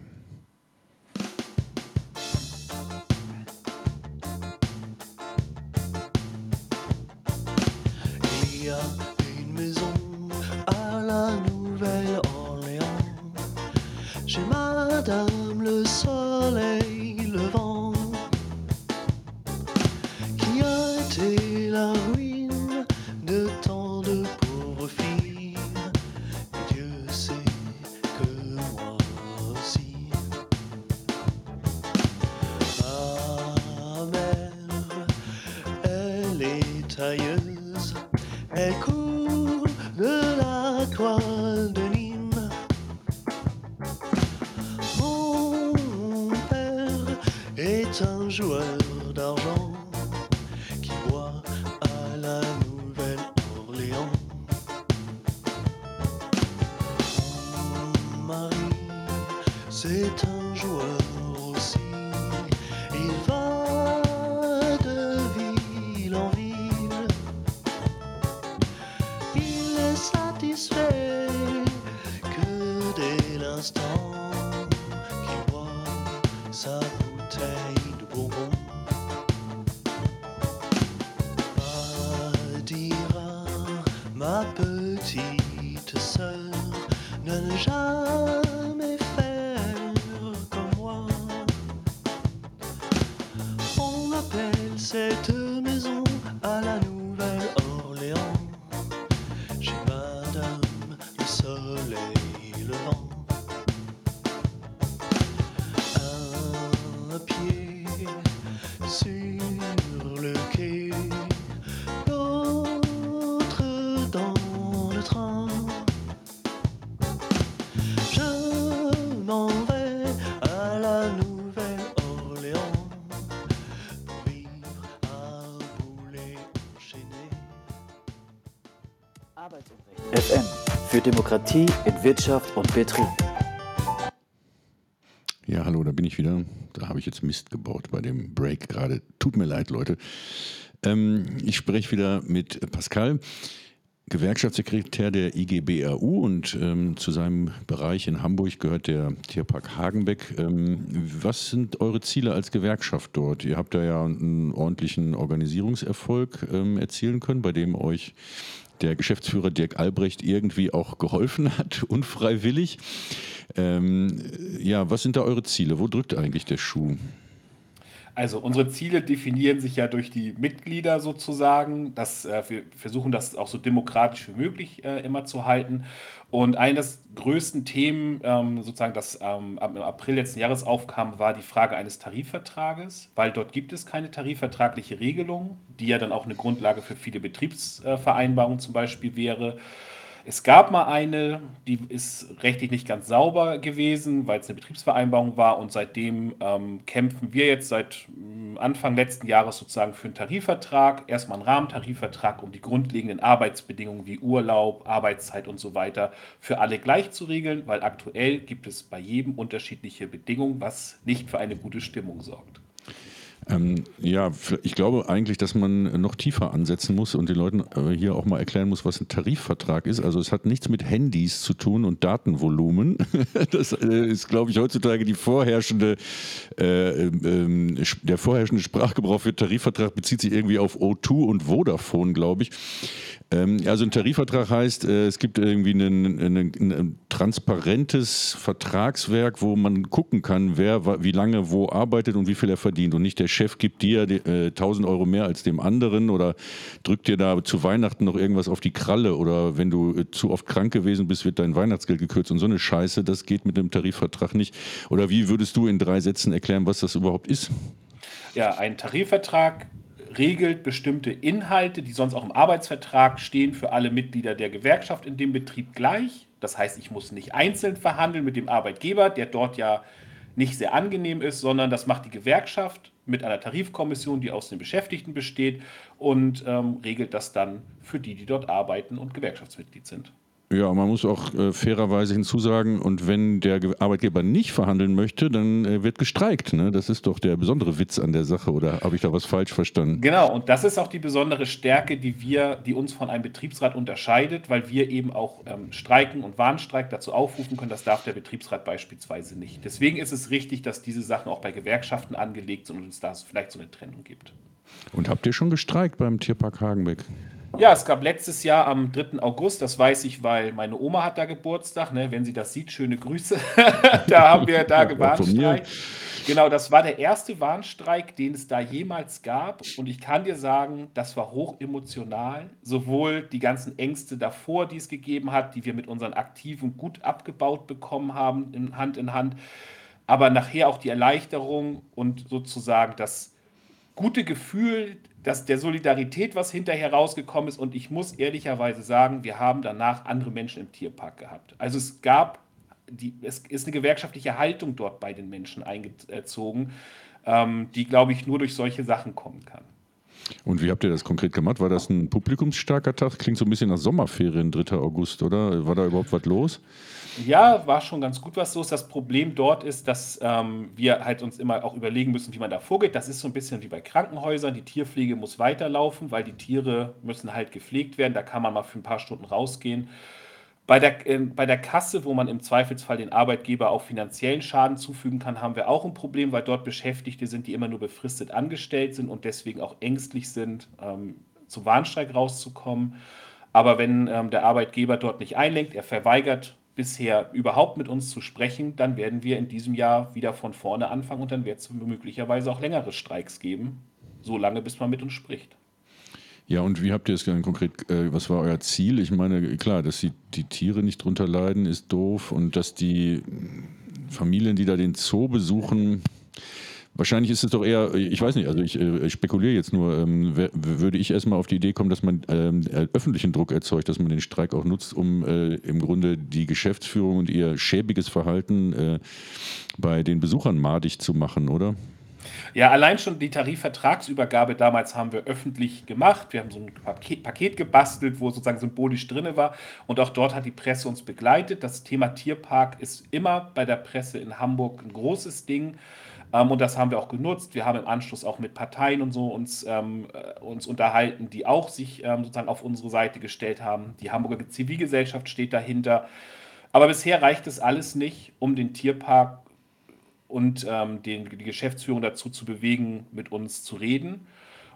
tires had
cooled. Für Demokratie in Wirtschaft und Betrieb.
Ja, hallo, da bin ich wieder. Da habe ich jetzt Mist gebaut bei dem Break gerade. Tut mir leid, Leute. Ähm, ich spreche wieder mit Pascal, Gewerkschaftssekretär der IGBRU und ähm, zu seinem Bereich in Hamburg gehört der Tierpark Hagenbeck. Ähm, was sind eure Ziele als Gewerkschaft dort? Ihr habt da ja einen ordentlichen Organisierungserfolg ähm, erzielen können, bei dem euch der Geschäftsführer Dirk Albrecht irgendwie auch geholfen hat, unfreiwillig. Ähm, ja, was sind da eure Ziele? Wo drückt eigentlich der Schuh?
Also unsere Ziele definieren sich ja durch die Mitglieder sozusagen. Das, äh, wir versuchen das auch so demokratisch wie möglich äh, immer zu halten. Und eines der größten Themen, ähm, sozusagen, das ähm, im April letzten Jahres aufkam, war die Frage eines Tarifvertrages, weil dort gibt es keine tarifvertragliche Regelung, die ja dann auch eine Grundlage für viele Betriebsvereinbarungen zum Beispiel wäre. Es gab mal eine, die ist rechtlich nicht ganz sauber gewesen, weil es eine Betriebsvereinbarung war und seitdem ähm, kämpfen wir jetzt seit mm, Anfang letzten Jahres sozusagen für einen Tarifvertrag, erstmal einen Rahmentarifvertrag, um die grundlegenden Arbeitsbedingungen wie Urlaub, Arbeitszeit und so weiter für alle gleich zu regeln, weil aktuell gibt es bei jedem unterschiedliche Bedingungen, was nicht für eine gute Stimmung sorgt.
Ähm, ja, ich glaube eigentlich, dass man noch tiefer ansetzen muss und den Leuten äh, hier auch mal erklären muss, was ein Tarifvertrag ist. Also es hat nichts mit Handys zu tun und Datenvolumen. Das äh, ist, glaube ich, heutzutage die vorherrschende, äh, äh, der vorherrschende Sprachgebrauch für Tarifvertrag bezieht sich irgendwie auf O2 und Vodafone, glaube ich. Ähm, also ein Tarifvertrag heißt, äh, es gibt irgendwie ein, transparentes Vertragswerk, wo man gucken kann, wer wie lange wo arbeitet und wie viel er verdient. Und nicht der Chef gibt dir äh, 1000 Euro mehr als dem anderen oder drückt dir da zu Weihnachten noch irgendwas auf die Kralle oder wenn du äh, zu oft krank gewesen bist, wird dein Weihnachtsgeld gekürzt und so eine Scheiße. Das geht mit dem Tarifvertrag nicht. Oder wie würdest du in drei Sätzen erklären, was das überhaupt ist?
Ja, ein Tarifvertrag regelt bestimmte Inhalte, die sonst auch im Arbeitsvertrag stehen, für alle Mitglieder der Gewerkschaft in dem Betrieb gleich. Das heißt, ich muss nicht einzeln verhandeln mit dem Arbeitgeber, der dort ja nicht sehr angenehm ist, sondern das macht die Gewerkschaft mit einer Tarifkommission, die aus den Beschäftigten besteht und ähm, regelt das dann für die, die dort arbeiten und Gewerkschaftsmitglied sind.
Ja, man muss auch äh, fairerweise hinzusagen, und wenn der Arbeitgeber nicht verhandeln möchte, dann äh, wird gestreikt. Ne? Das ist doch der besondere Witz an der Sache, oder habe ich da was falsch verstanden?
Genau, und das ist auch die besondere Stärke, die wir, die uns von einem Betriebsrat unterscheidet, weil wir eben auch ähm, Streiken und Warnstreik dazu aufrufen können. Das darf der Betriebsrat beispielsweise nicht. Deswegen ist es richtig, dass diese Sachen auch bei Gewerkschaften angelegt sind und es da vielleicht so eine Trennung gibt.
Und habt ihr schon gestreikt beim Tierpark Hagenbeck?
Ja, es gab letztes Jahr am 3. August, das weiß ich, weil meine Oma hat da Geburtstag. Ne? Wenn sie das sieht, schöne Grüße. da haben wir da Warnstreik. Genau, das war der erste Warnstreik, den es da jemals gab. Und ich kann dir sagen, das war hoch emotional. Sowohl die ganzen Ängste davor, die es gegeben hat, die wir mit unseren Aktiven gut abgebaut bekommen haben, in Hand in Hand, aber nachher auch die Erleichterung und sozusagen das gute Gefühl, dass der Solidarität, was hinterher rausgekommen ist. Und ich muss ehrlicherweise sagen, wir haben danach andere Menschen im Tierpark gehabt. Also es gab, die, es ist eine gewerkschaftliche Haltung dort bei den Menschen eingezogen, ähm, die, glaube ich, nur durch solche Sachen kommen kann.
Und wie habt ihr das konkret gemacht? War das ein publikumsstarker Tag? Klingt so ein bisschen nach Sommerferien, 3. August, oder? War da überhaupt was los?
Ja, war schon ganz gut was los. Das Problem dort ist, dass ähm, wir halt uns immer auch überlegen müssen, wie man da vorgeht. Das ist so ein bisschen wie bei Krankenhäusern. Die Tierpflege muss weiterlaufen, weil die Tiere müssen halt gepflegt werden. Da kann man mal für ein paar Stunden rausgehen. Bei der, äh, bei der Kasse, wo man im Zweifelsfall den Arbeitgeber auch finanziellen Schaden zufügen kann, haben wir auch ein Problem, weil dort Beschäftigte sind, die immer nur befristet angestellt sind und deswegen auch ängstlich sind, ähm, zum Warnstreik rauszukommen. Aber wenn ähm, der Arbeitgeber dort nicht einlenkt, er verweigert bisher überhaupt mit uns zu sprechen, dann werden wir in diesem Jahr wieder von vorne anfangen und dann wird es möglicherweise auch längere Streiks geben, so lange bis man mit uns spricht.
Ja, und wie habt ihr es dann konkret, äh, was war euer Ziel? Ich meine, klar, dass die, die Tiere nicht drunter leiden, ist doof und dass die Familien, die da den Zoo besuchen, Wahrscheinlich ist es doch eher, ich weiß nicht, also ich, äh, ich spekuliere jetzt nur, ähm, würde ich erstmal auf die Idee kommen, dass man ähm, äh, öffentlichen Druck erzeugt, dass man den Streik auch nutzt, um äh, im Grunde die Geschäftsführung und ihr schäbiges Verhalten äh, bei den Besuchern madig zu machen, oder?
Ja, allein schon die Tarifvertragsübergabe damals haben wir öffentlich gemacht. Wir haben so ein Paket, Paket gebastelt, wo sozusagen symbolisch drin war. Und auch dort hat die Presse uns begleitet. Das Thema Tierpark ist immer bei der Presse in Hamburg ein großes Ding. Ähm, und das haben wir auch genutzt. Wir haben im Anschluss auch mit Parteien und so uns, ähm, äh, uns unterhalten, die auch sich ähm, sozusagen auf unsere Seite gestellt haben. Die Hamburger Zivilgesellschaft steht dahinter. Aber bisher reicht es alles nicht, um den Tierpark und ähm, den, die Geschäftsführung dazu zu bewegen, mit uns zu reden.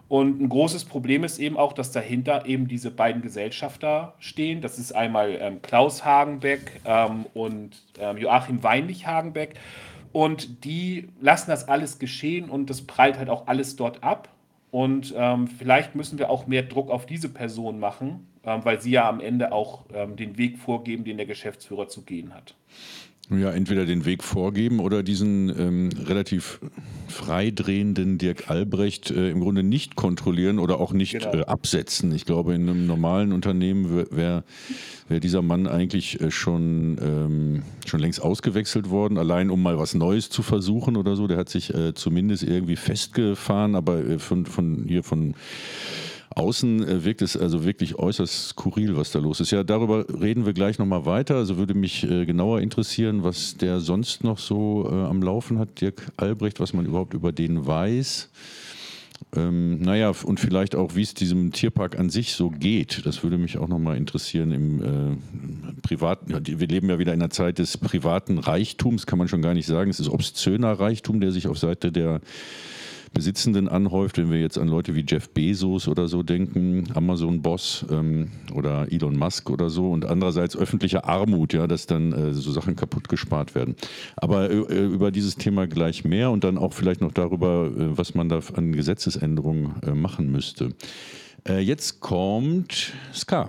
Und ein großes Problem ist eben auch, dass dahinter eben diese beiden Gesellschafter stehen. Das ist einmal ähm, Klaus Hagenbeck ähm, und ähm, Joachim Weinlich Hagenbeck. Und die lassen das alles geschehen und das prallt halt auch alles dort ab. Und ähm, vielleicht müssen wir auch mehr Druck auf diese Person machen, ähm, weil sie ja am Ende auch ähm, den Weg vorgeben, den der Geschäftsführer zu gehen hat.
Ja, entweder den Weg vorgeben oder diesen ähm, relativ freidrehenden Dirk Albrecht äh, im Grunde nicht kontrollieren oder auch nicht
Genau.
äh, absetzen. Ich glaube, in einem normalen Unternehmen wäre wär, wär dieser Mann eigentlich äh, schon, ähm, schon längst ausgewechselt worden, allein um mal was Neues zu versuchen oder so. Der hat sich äh, zumindest irgendwie festgefahren, aber äh, von, von hier von Außen äh, wirkt es also wirklich äußerst skurril, was da los ist. Ja, darüber reden wir gleich nochmal weiter. Also würde mich äh, genauer interessieren, was der sonst noch so äh, am Laufen hat, Dirk Albrecht, was man überhaupt über den weiß. Ähm, naja, und vielleicht auch, wie es diesem Tierpark an sich so geht. Das würde mich auch nochmal interessieren im äh, privaten. Ja, wir leben ja wieder in einer Zeit des privaten Reichtums, kann man schon gar nicht sagen. Es ist obszöner Reichtum, der sich auf Seite der Besitzenden anhäuft, wenn wir jetzt an Leute wie Jeff Bezos oder so denken, Amazon-Boss ähm, oder Elon Musk oder so und andererseits öffentliche Armut, ja, dass dann äh, so Sachen kaputt gespart werden. Aber äh, über dieses Thema gleich mehr und dann auch vielleicht noch darüber, äh, was man da an Gesetzesänderungen äh, machen müsste. Äh, jetzt kommt Ska.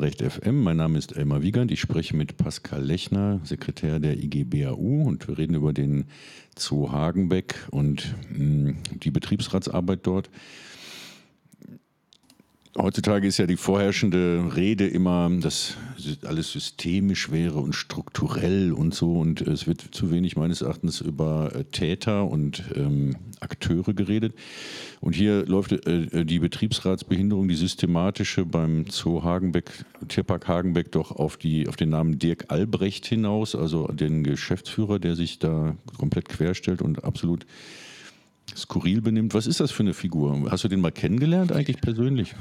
Hört Arbeits- und Recht FM. Mein Name ist Elmar Wiegand. Ich spreche mit Pascal Lechner, Sekretär der IGBAU und wir reden über den Zoo Hagenbeck und mh, die Betriebsratsarbeit dort. Heutzutage ist ja die vorherrschende Rede immer, dass alles systemisch wäre und strukturell und so. Und es wird zu wenig meines Erachtens über äh, Täter und ähm, Akteure geredet. Und hier läuft äh, die Betriebsratsbehinderung, die systematische beim Zoo Hagenbeck, Tierpark Hagenbeck doch auf, die, auf den Namen Dirk Albrecht hinaus, also den Geschäftsführer, der sich da komplett querstellt und absolut skurril benimmt. Was ist das für eine Figur? Hast du den mal kennengelernt eigentlich persönlich?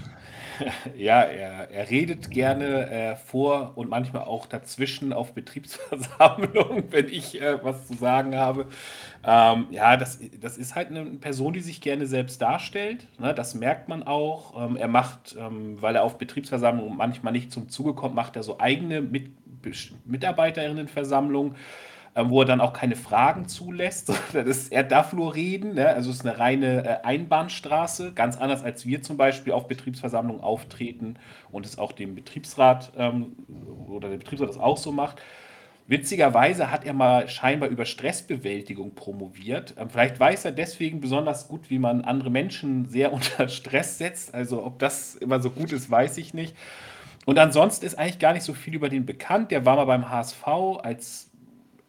Ja, er, er redet gerne äh, vor und manchmal auch dazwischen auf Betriebsversammlungen, wenn ich äh, was zu sagen habe. Ähm, ja, das, das ist halt eine Person, die sich gerne selbst darstellt. Ne? Das merkt man auch. Ähm, er macht, ähm, weil er auf Betriebsversammlungen manchmal nicht zum Zuge kommt, macht er so eigene Mit Mitarbeiterinnenversammlungen wo er dann auch keine Fragen zulässt. ist, er darf nur reden. Ne? Also es ist eine reine äh, Einbahnstraße, ganz anders als wir zum Beispiel auf Betriebsversammlungen auftreten und es auch dem Betriebsrat ähm, oder der Betriebsrat das auch so macht. Witzigerweise hat er mal scheinbar über Stressbewältigung promoviert. Ähm, vielleicht weiß er deswegen besonders gut, wie man andere Menschen sehr unter Stress setzt. Also ob das immer so gut ist, weiß ich nicht. Und ansonsten ist eigentlich gar nicht so viel über den bekannt. Der war mal beim HSV als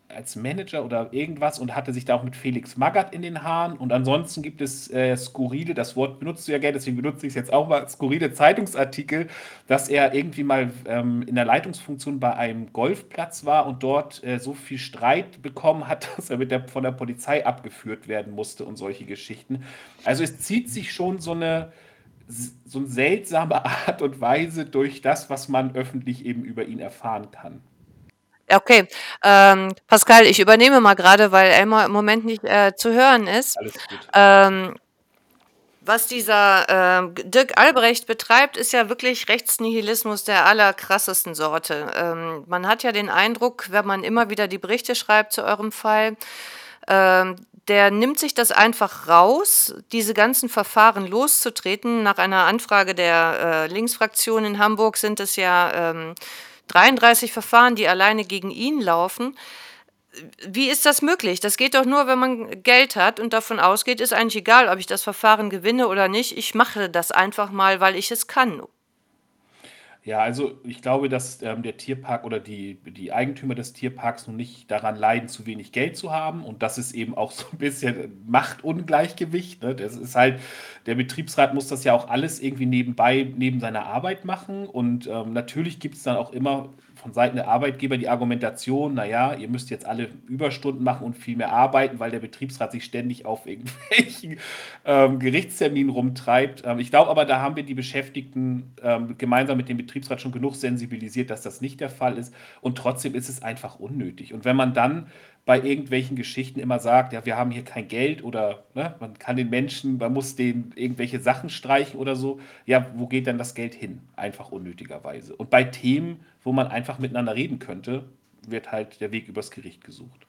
als Manager oder irgendwas und hatte sich da auch mit Felix Magath in den Haaren. Und ansonsten gibt es äh, skurrile, das Wort benutzt du ja gerne, deswegen benutze ich es jetzt auch mal, skurrile Zeitungsartikel, dass er irgendwie mal ähm, in der Leitungsfunktion bei einem Golfplatz war und dort äh, so viel Streit bekommen hat, dass er mit der, von der Polizei abgeführt werden musste und solche Geschichten. Also es zieht sich schon so eine so eine seltsame Art und Weise durch das, was man öffentlich eben über ihn erfahren kann.
Okay, ähm, Pascal, ich übernehme mal gerade, weil Elmar im Moment nicht äh, zu hören ist.
Alles gut.
Ähm, was dieser äh, Dirk Albrecht betreibt, ist ja wirklich Rechtsnihilismus der allerkrassesten Sorte. Ähm, man hat ja den Eindruck, wenn man immer wieder die Berichte schreibt zu eurem Fall, ähm, der nimmt sich das einfach raus, diese ganzen Verfahren loszutreten. Nach einer Anfrage der äh, Linksfraktion in Hamburg sind es ja ähm, 33 Verfahren, die alleine gegen ihn laufen. Wie ist das möglich? Das geht doch nur, wenn man Geld hat und davon ausgeht, ist eigentlich egal, ob ich das Verfahren gewinne oder nicht. Ich mache das einfach mal, weil ich es kann.
Ja, also ich glaube, dass ähm, der Tierpark oder die, die Eigentümer des Tierparks nun nicht daran leiden, zu wenig Geld zu haben. Und das ist eben auch so ein bisschen Machtungleichgewicht. Ne? Das ist halt, der Betriebsrat muss das ja auch alles irgendwie nebenbei, neben seiner Arbeit machen. Und ähm, natürlich gibt es dann auch immer von Seiten der Arbeitgeber die Argumentation, naja, ihr müsst jetzt alle Überstunden machen und viel mehr arbeiten, weil der Betriebsrat sich ständig auf irgendwelchen ähm, Gerichtsterminen rumtreibt. Ähm, ich glaube aber, da haben wir die Beschäftigten ähm, gemeinsam mit dem Betriebsrat schon genug sensibilisiert, dass das nicht der Fall ist. Und trotzdem ist es einfach unnötig. Und wenn man dann bei irgendwelchen Geschichten immer sagt, ja, wir haben hier kein Geld oder ne, man kann den Menschen, man muss denen irgendwelche Sachen streichen oder so. Ja, wo geht dann das Geld hin? Einfach unnötigerweise. Und bei Themen, wo man einfach miteinander reden könnte, wird halt der Weg übers Gericht gesucht.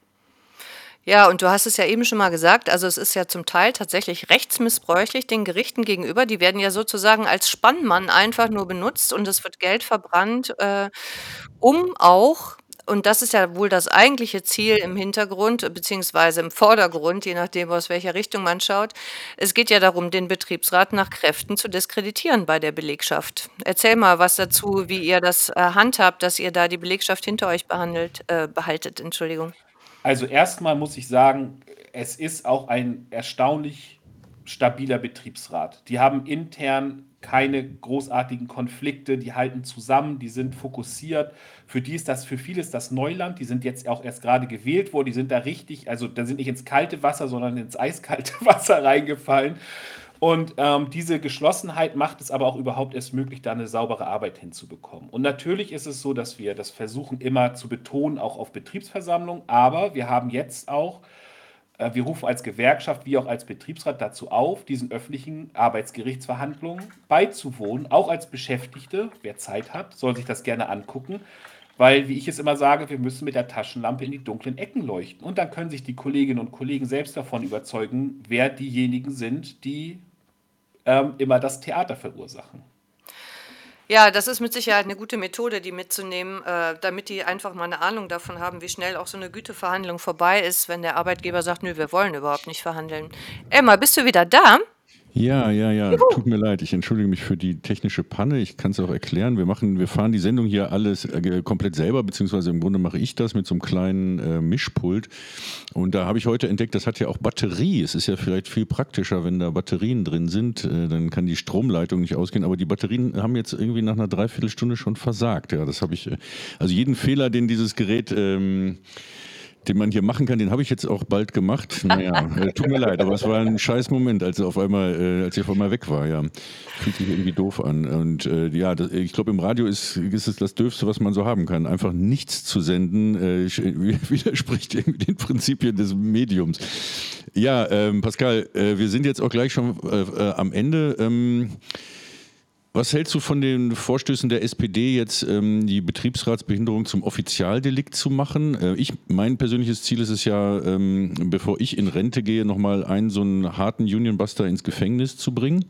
Ja, und du hast es ja eben schon mal gesagt, also es ist ja zum Teil tatsächlich rechtsmissbräuchlich den Gerichten gegenüber. Die werden ja sozusagen als Spannmann einfach nur benutzt und es wird Geld verbrannt, äh, um auch und das ist ja wohl das eigentliche Ziel im Hintergrund, beziehungsweise im Vordergrund, je nachdem, aus welcher Richtung man schaut. Es geht ja darum, den Betriebsrat nach Kräften zu diskreditieren bei der Belegschaft. Erzähl mal was dazu, wie ihr das äh, handhabt, dass ihr da die Belegschaft hinter euch behandelt, äh, behaltet. Entschuldigung.
Also erstmal muss ich sagen, es ist auch ein erstaunlich stabiler Betriebsrat. Die haben intern keine großartigen Konflikte, die halten zusammen, die sind fokussiert. Für die ist das, für viele ist das Neuland, die sind jetzt auch erst gerade gewählt worden, die sind da richtig, also da sind nicht ins kalte Wasser, sondern ins eiskalte Wasser reingefallen. Und ähm, diese Geschlossenheit macht es aber auch überhaupt erst möglich, da eine saubere Arbeit hinzubekommen. Und natürlich ist es so, dass wir das versuchen immer zu betonen, auch auf Betriebsversammlungen, aber wir haben jetzt auch wir rufen als Gewerkschaft wie auch als Betriebsrat dazu auf, diesen öffentlichen Arbeitsgerichtsverhandlungen beizuwohnen, auch als Beschäftigte. Wer Zeit hat, soll sich das gerne angucken, weil, wie ich es immer sage, wir müssen mit der Taschenlampe in die dunklen Ecken leuchten. Und dann können sich die Kolleginnen und Kollegen selbst davon überzeugen, wer diejenigen sind, die ähm, immer das Theater verursachen.
Ja, das ist mit Sicherheit eine gute Methode, die mitzunehmen, äh, damit die einfach mal eine Ahnung davon haben, wie schnell auch so eine Güteverhandlung vorbei ist, wenn der Arbeitgeber sagt: „Nö, wir wollen überhaupt nicht verhandeln.“ Emma, bist du wieder da?
Ja, ja, ja. Tut mir leid. Ich entschuldige mich für die technische Panne. Ich kann es auch erklären. Wir machen, wir fahren die Sendung hier alles äh, komplett selber, beziehungsweise im Grunde mache ich das mit so einem kleinen äh, Mischpult. Und da habe ich heute entdeckt, das hat ja auch Batterie. Es ist ja vielleicht viel praktischer, wenn da Batterien drin sind. Äh, dann kann die Stromleitung nicht ausgehen. Aber die Batterien haben jetzt irgendwie nach einer Dreiviertelstunde schon versagt. Ja, das habe ich. Äh, also jeden Fehler, den dieses Gerät ähm, den man hier machen kann, den habe ich jetzt auch bald gemacht. Naja, äh, tut mir leid, aber es war ein scheiß Moment, als er auf einmal, äh, als ich auf einmal weg war. Ja, fühlt sich irgendwie doof an. Und äh, ja, das, ich glaube, im Radio ist, ist es das Dürfste, was man so haben kann. Einfach nichts zu senden äh, widerspricht irgendwie den Prinzipien des Mediums. Ja, ähm, Pascal, äh, wir sind jetzt auch gleich schon äh, äh, am Ende. Ähm, was hältst du von den Vorstößen der SPD, jetzt ähm, die Betriebsratsbehinderung zum Offizialdelikt zu machen? Äh, ich, mein persönliches Ziel ist es ja, ähm, bevor ich in Rente gehe, nochmal einen so einen harten Unionbuster ins Gefängnis zu bringen.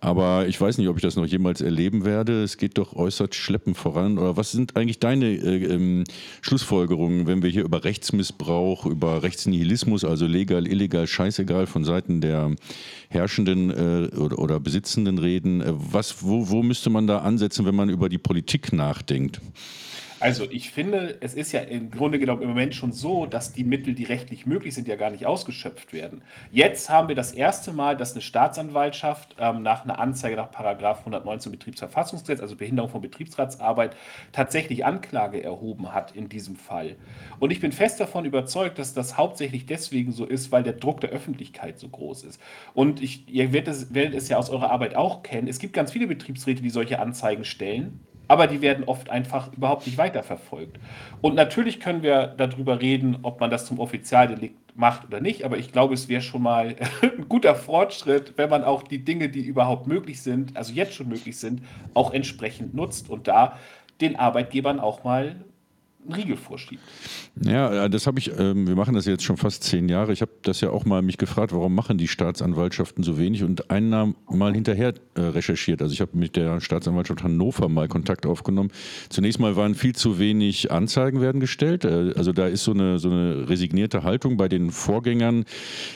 Aber ich weiß nicht, ob ich das noch jemals erleben werde. Es geht doch äußerst schleppend voran. Oder was sind eigentlich deine äh, ähm, Schlussfolgerungen, wenn wir hier über Rechtsmissbrauch, über Rechtsnihilismus, also legal, illegal, scheißegal von Seiten der Herrschenden äh, oder, oder, Besitzenden reden? Äh, was, wo, wo müsste man da ansetzen, wenn man über die Politik nachdenkt?
Also ich finde, es ist ja im Grunde genommen im Moment schon so, dass die Mittel, die rechtlich möglich sind, ja gar nicht ausgeschöpft werden. Jetzt haben wir das erste Mal, dass eine Staatsanwaltschaft ähm, nach einer Anzeige nach Paragraph 119 Betriebsverfassungsgesetz, also Behinderung von Betriebsratsarbeit, tatsächlich Anklage erhoben hat in diesem Fall. Und ich bin fest davon überzeugt, dass das hauptsächlich deswegen so ist, weil der Druck der Öffentlichkeit so groß ist. Und ich, ihr werdet es, werdet es ja aus eurer Arbeit auch kennen. Es gibt ganz viele Betriebsräte, die solche Anzeigen stellen aber die werden oft einfach überhaupt nicht weiterverfolgt. Und natürlich können wir darüber reden, ob man das zum Offizialdelikt macht oder nicht, aber ich glaube, es wäre schon mal ein guter Fortschritt, wenn man auch die Dinge, die überhaupt möglich sind, also jetzt schon möglich sind, auch entsprechend nutzt und da den Arbeitgebern auch mal Riegel vorschiebt.
Ja, das habe ich, ähm, wir machen das jetzt schon fast zehn Jahre. Ich habe das ja auch mal mich gefragt, warum machen die Staatsanwaltschaften so wenig und einen mal hinterher äh, recherchiert. Also ich habe mit der Staatsanwaltschaft Hannover mal Kontakt aufgenommen. Zunächst mal waren viel zu wenig Anzeigen werden gestellt. Äh, also da ist so eine, so eine resignierte Haltung bei den Vorgängern,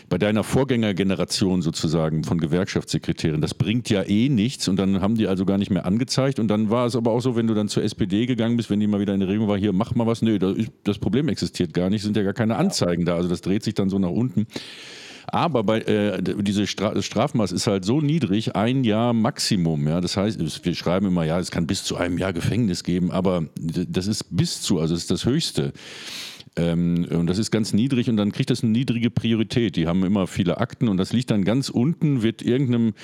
bei deiner Vorgängergeneration sozusagen von Gewerkschaftssekretären. Das bringt ja eh nichts und dann haben die also gar nicht mehr angezeigt. Und dann war es aber auch so, wenn du dann zur SPD gegangen bist, wenn die mal wieder in der Regelung war, hier mach mal was. Nö, das Problem existiert gar nicht, sind ja gar keine Anzeigen da. Also das dreht sich dann so nach unten. Aber bei, äh, diese Stra Strafmaß ist halt so niedrig, ein Jahr Maximum. Ja? Das heißt, wir schreiben immer, ja, es kann bis zu einem Jahr Gefängnis geben, aber das ist bis zu, also das ist das Höchste. Ähm, und das ist ganz niedrig und dann kriegt das eine niedrige Priorität. Die haben immer viele Akten und das liegt dann ganz unten, wird irgendeinem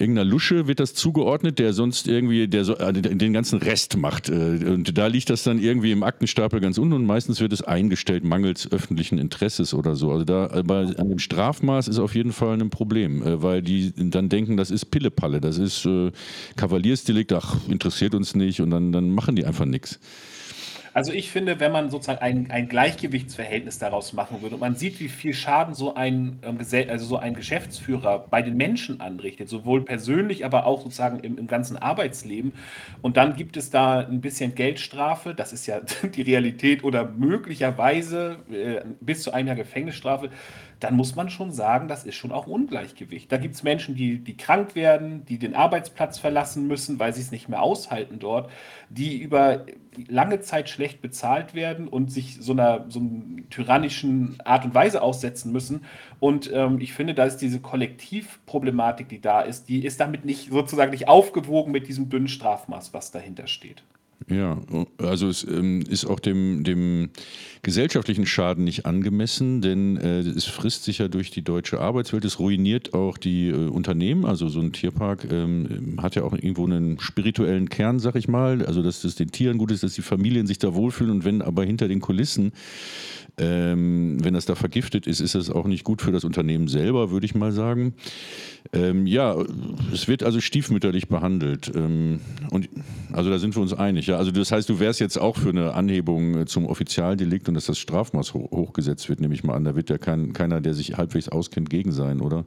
irgendeiner Lusche wird das zugeordnet, der sonst irgendwie der, äh, den ganzen Rest macht. Äh, und da liegt das dann irgendwie im Aktenstapel ganz unten und meistens wird es eingestellt, mangels öffentlichen Interesses oder so. Also da aber an dem Strafmaß ist auf jeden Fall ein Problem, äh, weil die dann denken, das ist Pillepalle, das ist äh, Kavaliersdelikt, ach, interessiert uns nicht und dann, dann machen die einfach nichts.
Also ich finde, wenn man sozusagen ein, ein Gleichgewichtsverhältnis daraus machen würde und man sieht, wie viel Schaden so ein, ähm, also so ein Geschäftsführer bei den Menschen anrichtet, sowohl persönlich, aber auch sozusagen im, im ganzen Arbeitsleben. Und dann gibt es da ein bisschen Geldstrafe, das ist ja die Realität, oder möglicherweise äh, bis zu einem Jahr Gefängnisstrafe dann muss man schon sagen, das ist schon auch Ungleichgewicht. Da gibt es Menschen, die, die krank werden, die den Arbeitsplatz verlassen müssen, weil sie es nicht mehr aushalten dort, die über lange Zeit schlecht bezahlt werden und sich so einer, so einer tyrannischen Art und Weise aussetzen müssen. Und ähm, ich finde, da ist diese Kollektivproblematik, die da ist, die ist damit nicht sozusagen nicht aufgewogen mit diesem dünnen Strafmaß, was dahinter steht.
Ja, also es ähm, ist auch dem, dem gesellschaftlichen Schaden nicht angemessen, denn äh, es frisst sich ja durch die deutsche Arbeitswelt, es ruiniert auch die äh, Unternehmen. Also so ein Tierpark ähm, hat ja auch irgendwo einen spirituellen Kern, sag ich mal. Also dass es den Tieren gut ist, dass die Familien sich da wohlfühlen und wenn aber hinter den Kulissen ähm, wenn das da vergiftet ist, ist es auch nicht gut für das Unternehmen selber, würde ich mal sagen. Ähm, ja, es wird also stiefmütterlich behandelt. Ähm, und also da sind wir uns einig. Ja, also das heißt, du wärst jetzt auch für eine Anhebung äh, zum Offizialdelikt und dass das Strafmaß ho hochgesetzt wird, nehme ich mal an. Da wird ja kein, keiner, der sich halbwegs auskennt, gegen sein, oder?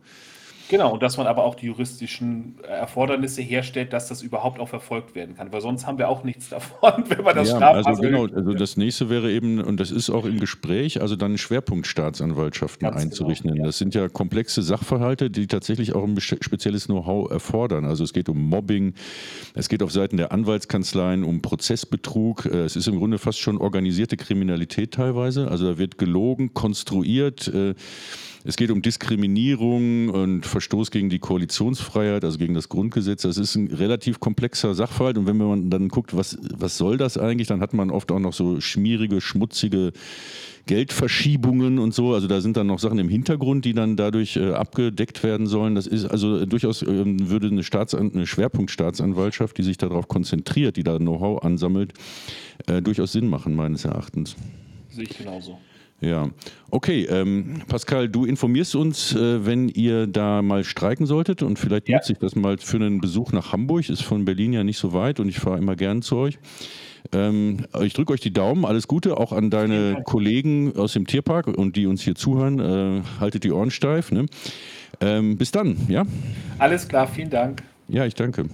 Genau, und dass man aber auch die juristischen äh, Erfordernisse herstellt, dass das überhaupt auch verfolgt werden kann. Weil sonst haben wir auch nichts davon, wenn man das
Ja,
Strafmaß
also genau, also das nächste wäre eben, und das ist auch im Gespräch, also dann Schwerpunktstaatsanwaltschaften
Ganz genau,
einzurichten.
ja.
Das sind ja komplexe Sachverhalte, die tatsächlich auch ein spezielles Know-how erfordern. Also es geht um Mobbing, es geht auf Seiten der Anwaltskanzleien um Prozessbetrug, äh, es ist im Grunde fast schon organisierte Kriminalität teilweise. Also da wird gelogen, konstruiert, äh, es geht um Diskriminierung und Verstoß gegen die Koalitionsfreiheit, also gegen das Grundgesetz. Das ist ein relativ komplexer Sachverhalt. Und wenn man dann guckt, was, was soll das eigentlich, dann hat man oft auch noch so schmierige, schmutzige Geldverschiebungen und so. Also da sind dann noch Sachen im Hintergrund, die dann dadurch äh, abgedeckt werden sollen. Das ist also äh, durchaus ähm, würde eine, Staatsan eine Schwerpunktstaatsanwaltschaft, die sich darauf konzentriert, die da Know-how ansammelt, äh, durchaus Sinn machen, meines Erachtens.
Sehe ich genauso.
Ja, okay. Ähm, Pascal, du informierst uns, äh, wenn ihr da mal streiken solltet und vielleicht
Ja.
nutze ich das mal für einen Besuch nach Hamburg. Ist von Berlin ja nicht so weit und ich fahre immer gern zu euch. Ähm, ich drücke euch die Daumen, alles Gute, auch an deine Kollegen aus dem Tierpark und die uns hier zuhören. Äh, haltet die Ohren steif. Ne? Ähm, bis dann, ja?
Alles klar, vielen Dank.
Ja, ich danke.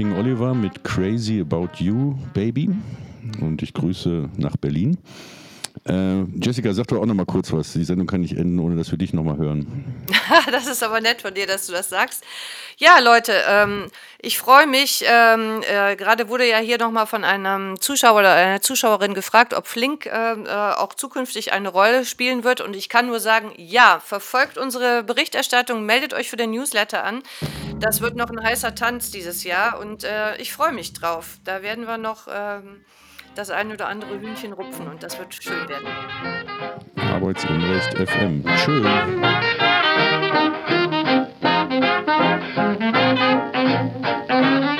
King Oliver mit Crazy About You, Baby. Und ich grüße nach Berlin. Äh, Jessica, sag doch auch noch mal kurz was. Die Sendung kann nicht enden, ohne dass wir dich noch mal hören.
das ist aber nett von dir, dass du das sagst. Ja, Leute, ähm, ich freue mich. Ähm, äh, Gerade wurde ja hier nochmal von einem Zuschauer oder einer Zuschauerin gefragt, ob Flink ähm, äh, auch zukünftig eine Rolle spielen wird. Und ich kann nur sagen, ja, verfolgt unsere Berichterstattung, meldet euch für den Newsletter an. Das wird noch ein heißer Tanz dieses Jahr und äh, ich freue mich drauf. Da werden wir noch ähm, das ein oder andere Hühnchen rupfen und das wird schön werden.
Arbeitsunrecht FM. Tschüss. Thank you.